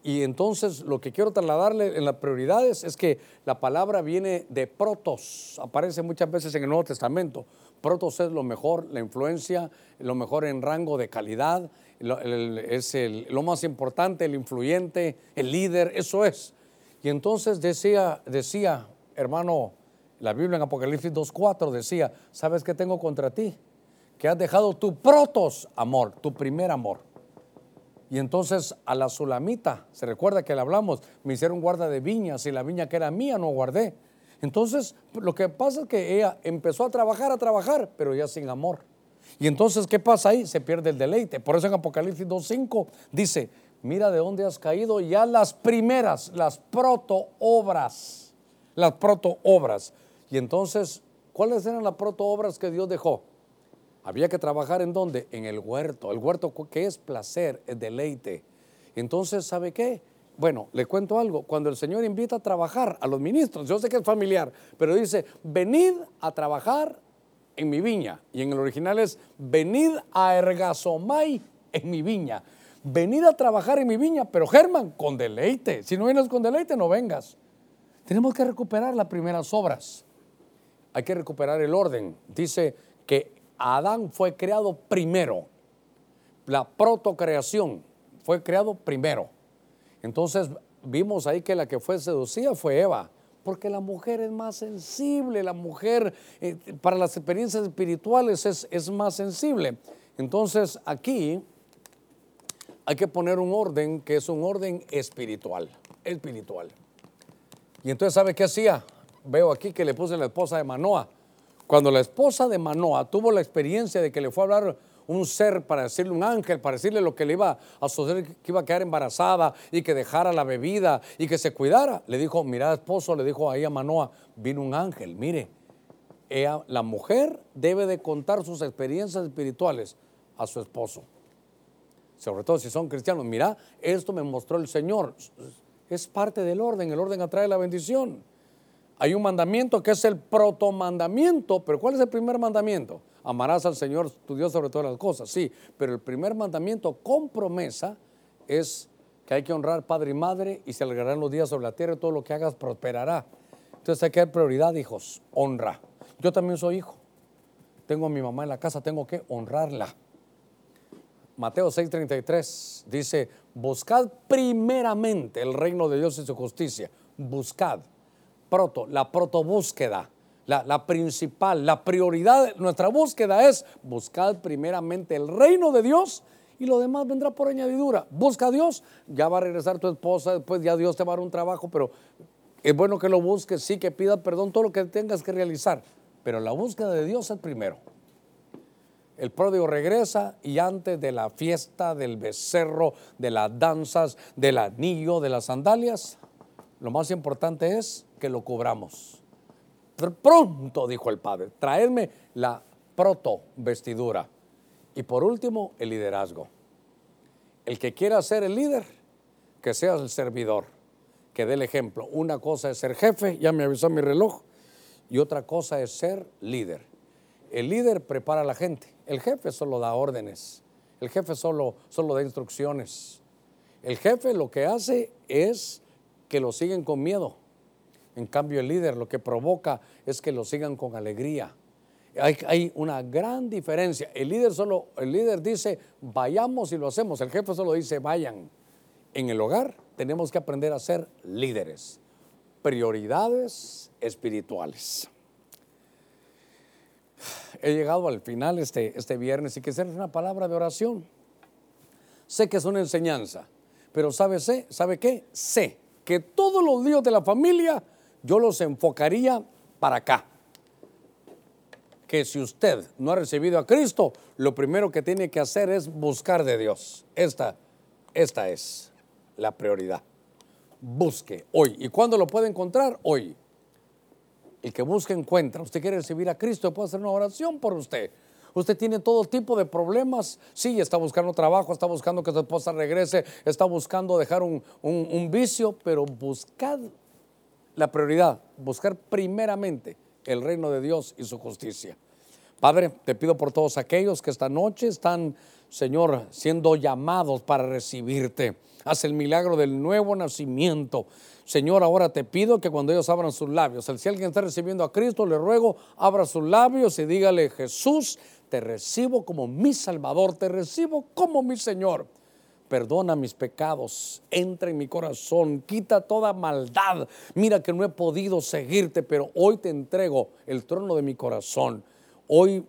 Y entonces lo que quiero trasladarle en las prioridades es que la palabra viene de protos, aparece muchas veces en el Nuevo Testamento. Protos es lo mejor, la influencia, lo mejor en rango de calidad, es lo más importante, el influyente, el líder, eso es. Y entonces decía, decía, hermano, la Biblia en Apocalipsis 2.4 decía, ¿sabes qué tengo contra ti? Que has dejado tu protos amor, tu primer amor. Y entonces a la sulamita, se recuerda que le hablamos, me hicieron guarda de viñas y la viña que era mía no guardé. Entonces lo que pasa es que ella empezó a trabajar, a trabajar, pero ya sin amor. Y entonces, ¿qué pasa ahí? Se pierde el deleite. Por eso en Apocalipsis 2.5 dice, mira de dónde has caído ya las primeras, las proto-obras, las proto-obras. Y entonces, ¿cuáles eran las proto-obras que Dios dejó? Había que trabajar en dónde? En el huerto. El huerto que es placer, es deleite. Entonces, ¿sabe qué? Bueno, le cuento algo. Cuando el Señor invita a trabajar a los ministros, yo sé que es familiar, pero dice, venid a trabajar en mi viña. Y en el original es, venid a ergasomai en mi viña. Venid a trabajar en mi viña, pero Germán, con deleite. Si no vienes con deleite, no vengas. Tenemos que recuperar las primeras obras. Hay que recuperar el orden. Dice que Adán fue creado primero. La protocreación fue creado primero. Entonces vimos ahí que la que fue seducida fue Eva, porque la mujer es más sensible, la mujer eh, para las experiencias espirituales es, es más sensible. Entonces aquí hay que poner un orden que es un orden espiritual, espiritual. Y entonces, ¿sabe qué hacía? veo aquí que le puse la esposa de Manoa. Cuando la esposa de Manoa tuvo la experiencia de que le fue a hablar un ser para decirle un ángel, para decirle lo que le iba a suceder, que iba a quedar embarazada y que dejara la bebida y que se cuidara. Le dijo, mira esposo, le dijo ahí a Manoa, vino un ángel, mire, la mujer debe de contar sus experiencias espirituales a su esposo. Sobre todo si son cristianos, mira, esto me mostró el Señor. Es parte del orden, el orden atrae la bendición. Hay un mandamiento que es el protomandamiento, pero ¿cuál es el primer mandamiento? Amarás al Señor tu Dios sobre todas las cosas, sí, pero el primer mandamiento con promesa es que hay que honrar padre y madre y se alegrarán los días sobre la tierra y todo lo que hagas prosperará. Entonces hay que dar prioridad, hijos, honra. Yo también soy hijo. Tengo a mi mamá en la casa, tengo que honrarla. Mateo 6:33 dice, buscad primeramente el reino de Dios y su justicia. Buscad. Proto, la protobúsqueda la, principal, la prioridad, nuestra búsqueda es buscar primeramente el reino de Dios y lo demás vendrá por añadidura. Busca a Dios, ya va a regresar tu esposa, después ya Dios te va a dar un trabajo, pero es bueno que lo busques, sí, que pidas perdón, todo lo que tengas que realizar, pero la búsqueda de Dios es primero. El pródigo regresa y antes de la fiesta, del becerro, de las danzas, del anillo, de las sandalias, lo más importante es que lo cubramos pronto, dijo el padre, traedme la proto vestidura. Y por último, el liderazgo. El que quiera ser el líder, que sea el servidor, que dé el ejemplo. Una cosa es ser jefe, ya me avisó mi reloj, y otra cosa es ser líder. El líder prepara a la gente, el jefe solo da órdenes, el jefe solo, solo da instrucciones. El jefe lo que hace es que lo siguen con miedo en cambio, el líder lo que provoca es que lo sigan con alegría. Hay, una gran diferencia. El líder solo, el líder dice, vayamos y lo hacemos. El jefe solo dice, vayan. En el hogar tenemos que aprender a ser líderes. Prioridades espirituales. He llegado al final este, este viernes y quisiera una palabra de oración. Sé que es una enseñanza, pero ¿sabe, sé, ¿sabe qué? Sé que todos los días de la familia yo los enfocaría para acá. Que si usted no ha recibido a Cristo, lo primero que tiene que hacer es buscar de Dios. Esta, esta es la prioridad. Busque hoy. ¿Y cuándo lo puede encontrar? Hoy. El que busque encuentra. Usted quiere recibir a Cristo, puede hacer una oración por usted. Usted tiene todo tipo de problemas. Sí, está buscando trabajo, está buscando que su esposa regrese, está buscando dejar un, un vicio, pero buscad la prioridad, buscar primeramente el reino de Dios y su justicia. Padre, te pido por todos aquellos que esta noche están, Señor, siendo llamados para recibirte. Haz el milagro del nuevo nacimiento. Señor, ahora te pido que cuando ellos abran sus labios, si alguien está recibiendo a Cristo, le ruego, abra sus labios y dígale, Jesús, te recibo como mi Salvador, te recibo como mi Señor perdona mis pecados, entra en mi corazón, quita toda maldad. Mira que no he podido seguirte, pero hoy te entrego el trono de mi corazón. Hoy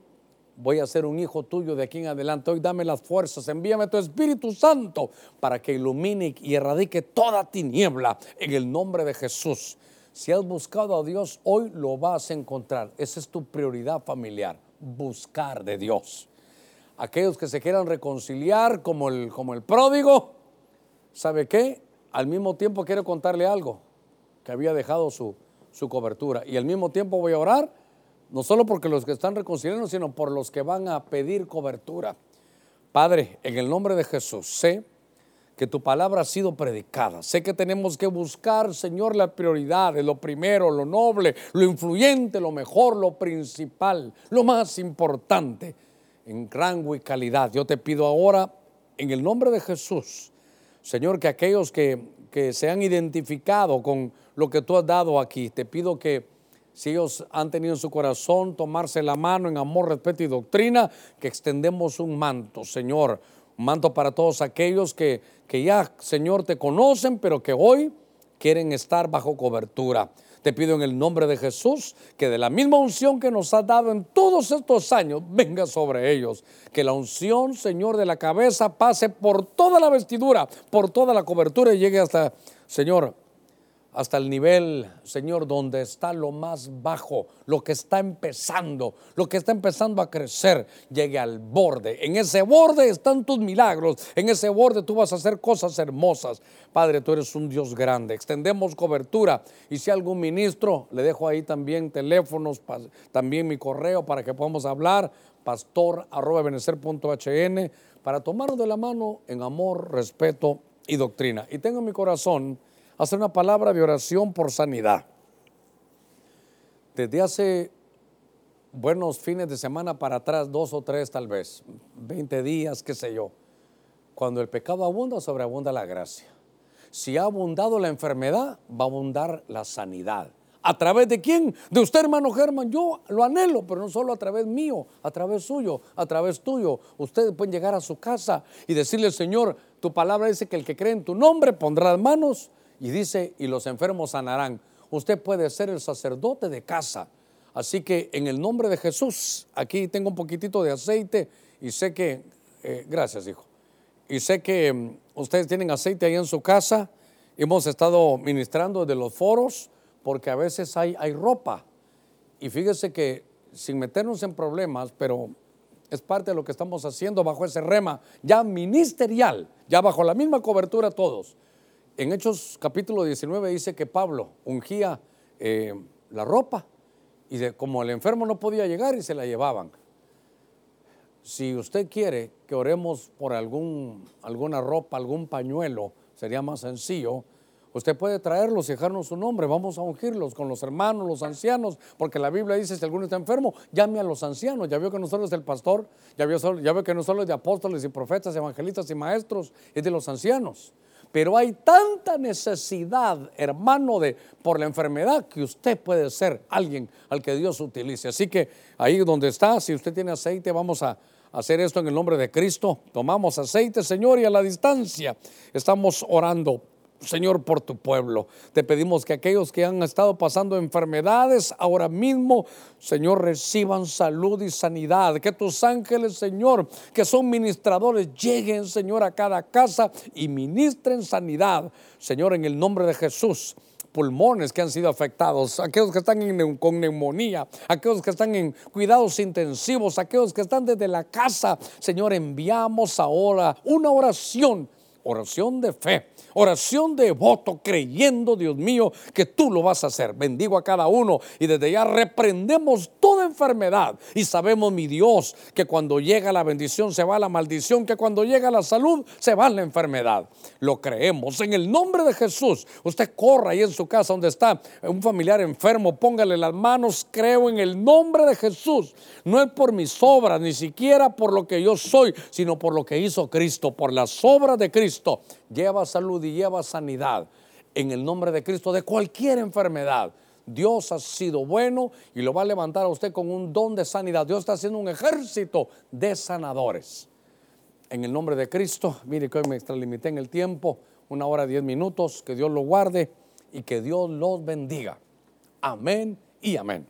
voy a ser un hijo tuyo de aquí en adelante. Hoy dame las fuerzas, envíame tu Espíritu Santo para que ilumine y erradique toda tiniebla en el nombre de Jesús. Si has buscado a Dios, hoy lo vas a encontrar. Esa es tu prioridad familiar, buscar de Dios aquellos que se quieran reconciliar como el, como el pródigo, ¿sabe qué? Al mismo tiempo quiero contarle algo, que había dejado su, su cobertura. Y al mismo tiempo voy a orar, no solo porque los que están reconciliando, sino por los que van a pedir cobertura. Padre, en el nombre de Jesús, sé que tu palabra ha sido predicada. Sé que tenemos que buscar, Señor, las prioridades, lo primero, lo noble, lo influyente, lo mejor, lo principal, lo más importante en rango y calidad. Yo te pido ahora, en el nombre de Jesús, Señor, que aquellos que, que se han identificado con lo que tú has dado aquí, te pido que si ellos han tenido en su corazón tomarse la mano en amor, respeto y doctrina, que extendemos un manto, Señor, un manto para todos aquellos que, que ya, Señor, te conocen, pero que hoy quieren estar bajo cobertura. Te pido en el nombre de Jesús que de la misma unción que nos has dado en todos estos años venga sobre ellos. Que la unción, Señor, de la cabeza pase por toda la vestidura, por toda la cobertura y llegue hasta, Señor, hasta el nivel, Señor, donde está lo más bajo, lo que está empezando, lo que está empezando a crecer, llegue al borde. En ese borde están tus milagros, en ese borde tú vas a hacer cosas hermosas. Padre, tú eres un Dios grande. Extendemos cobertura y si algún ministro, le dejo ahí también teléfonos, también mi correo para que podamos hablar, pastor para tomarnos de la mano en amor, respeto y doctrina. Y tengo en mi corazón hacer una palabra de oración por sanidad. Desde hace buenos fines de semana para atrás, dos o tres tal vez, 20 días, qué sé yo, cuando el pecado abunda, sobreabunda la gracia. Si ha abundado la enfermedad, va a abundar la sanidad. ¿A través de quién? De usted, hermano Germán. Yo lo anhelo, pero no solo a través mío, a través suyo, a través tuyo. Ustedes pueden llegar a su casa y decirle, Señor, tu palabra dice que el que cree en tu nombre pondrá manos y dice, y los enfermos sanarán. Usted puede ser el sacerdote de casa. Así que en el nombre de Jesús, aquí tengo un poquitito de aceite y sé que, eh, gracias hijo, y sé que mm, ustedes tienen aceite ahí en su casa. Hemos estado ministrando de los foros porque a veces hay, hay ropa. Y fíjese que sin meternos en problemas, pero es parte de lo que estamos haciendo bajo ese rema ya ministerial, ya bajo la misma cobertura todos. En Hechos capítulo 19 dice que Pablo ungía eh, la ropa y como el enfermo no podía llegar y se la llevaban. Si usted quiere que oremos por algún, alguna ropa, algún pañuelo, sería más sencillo. Usted puede traerlos y dejarnos su nombre. Vamos a ungirlos con los hermanos, los ancianos, porque la Biblia dice: si alguno está enfermo, llame a los ancianos. Ya vio que no solo es del pastor, ya vio, ya que no solo es de apóstoles y profetas, evangelistas y maestros, es de los ancianos. Pero hay tanta necesidad, hermano, de por la enfermedad que usted puede ser alguien al que Dios utilice. Así que ahí donde está, si usted tiene aceite, vamos a hacer esto en el nombre de Cristo. Tomamos aceite, Señor, y a la distancia estamos orando Señor, por tu pueblo. Te pedimos que aquellos que han estado pasando enfermedades ahora mismo, Señor, reciban salud y sanidad. Que tus ángeles, Señor, que son ministradores, lleguen, Señor, a cada casa y ministren sanidad. Señor, en el nombre de Jesús pulmones que han sido afectados, aquellos que están con neumonía, aquellos que están en cuidados intensivos, aquellos que están desde la casa. Señor, enviamos ahora una oración, oración de fe Oración de voto, creyendo, Dios mío, que tú lo vas a hacer. Bendigo a cada uno y desde ya reprendemos toda enfermedad. Y sabemos, mi Dios, que cuando llega la bendición se va la maldición, que cuando llega la salud se va la enfermedad. Lo creemos. En el nombre de Jesús, usted corra ahí en su casa donde está un familiar enfermo, póngale las manos, creo en el nombre de Jesús. No es por mis obras, ni siquiera por lo que yo soy, sino por lo que hizo Cristo, por las obras de Cristo. Lleva salud y lleva sanidad en el nombre de Cristo de cualquier enfermedad. Dios ha sido bueno y lo va a levantar a usted con un don de sanidad. Dios está haciendo un ejército de sanadores. En el nombre de Cristo, mire que hoy me extralimité en el tiempo, una hora diez minutos, que Dios lo guarde y que Dios los bendiga. Amén y amén.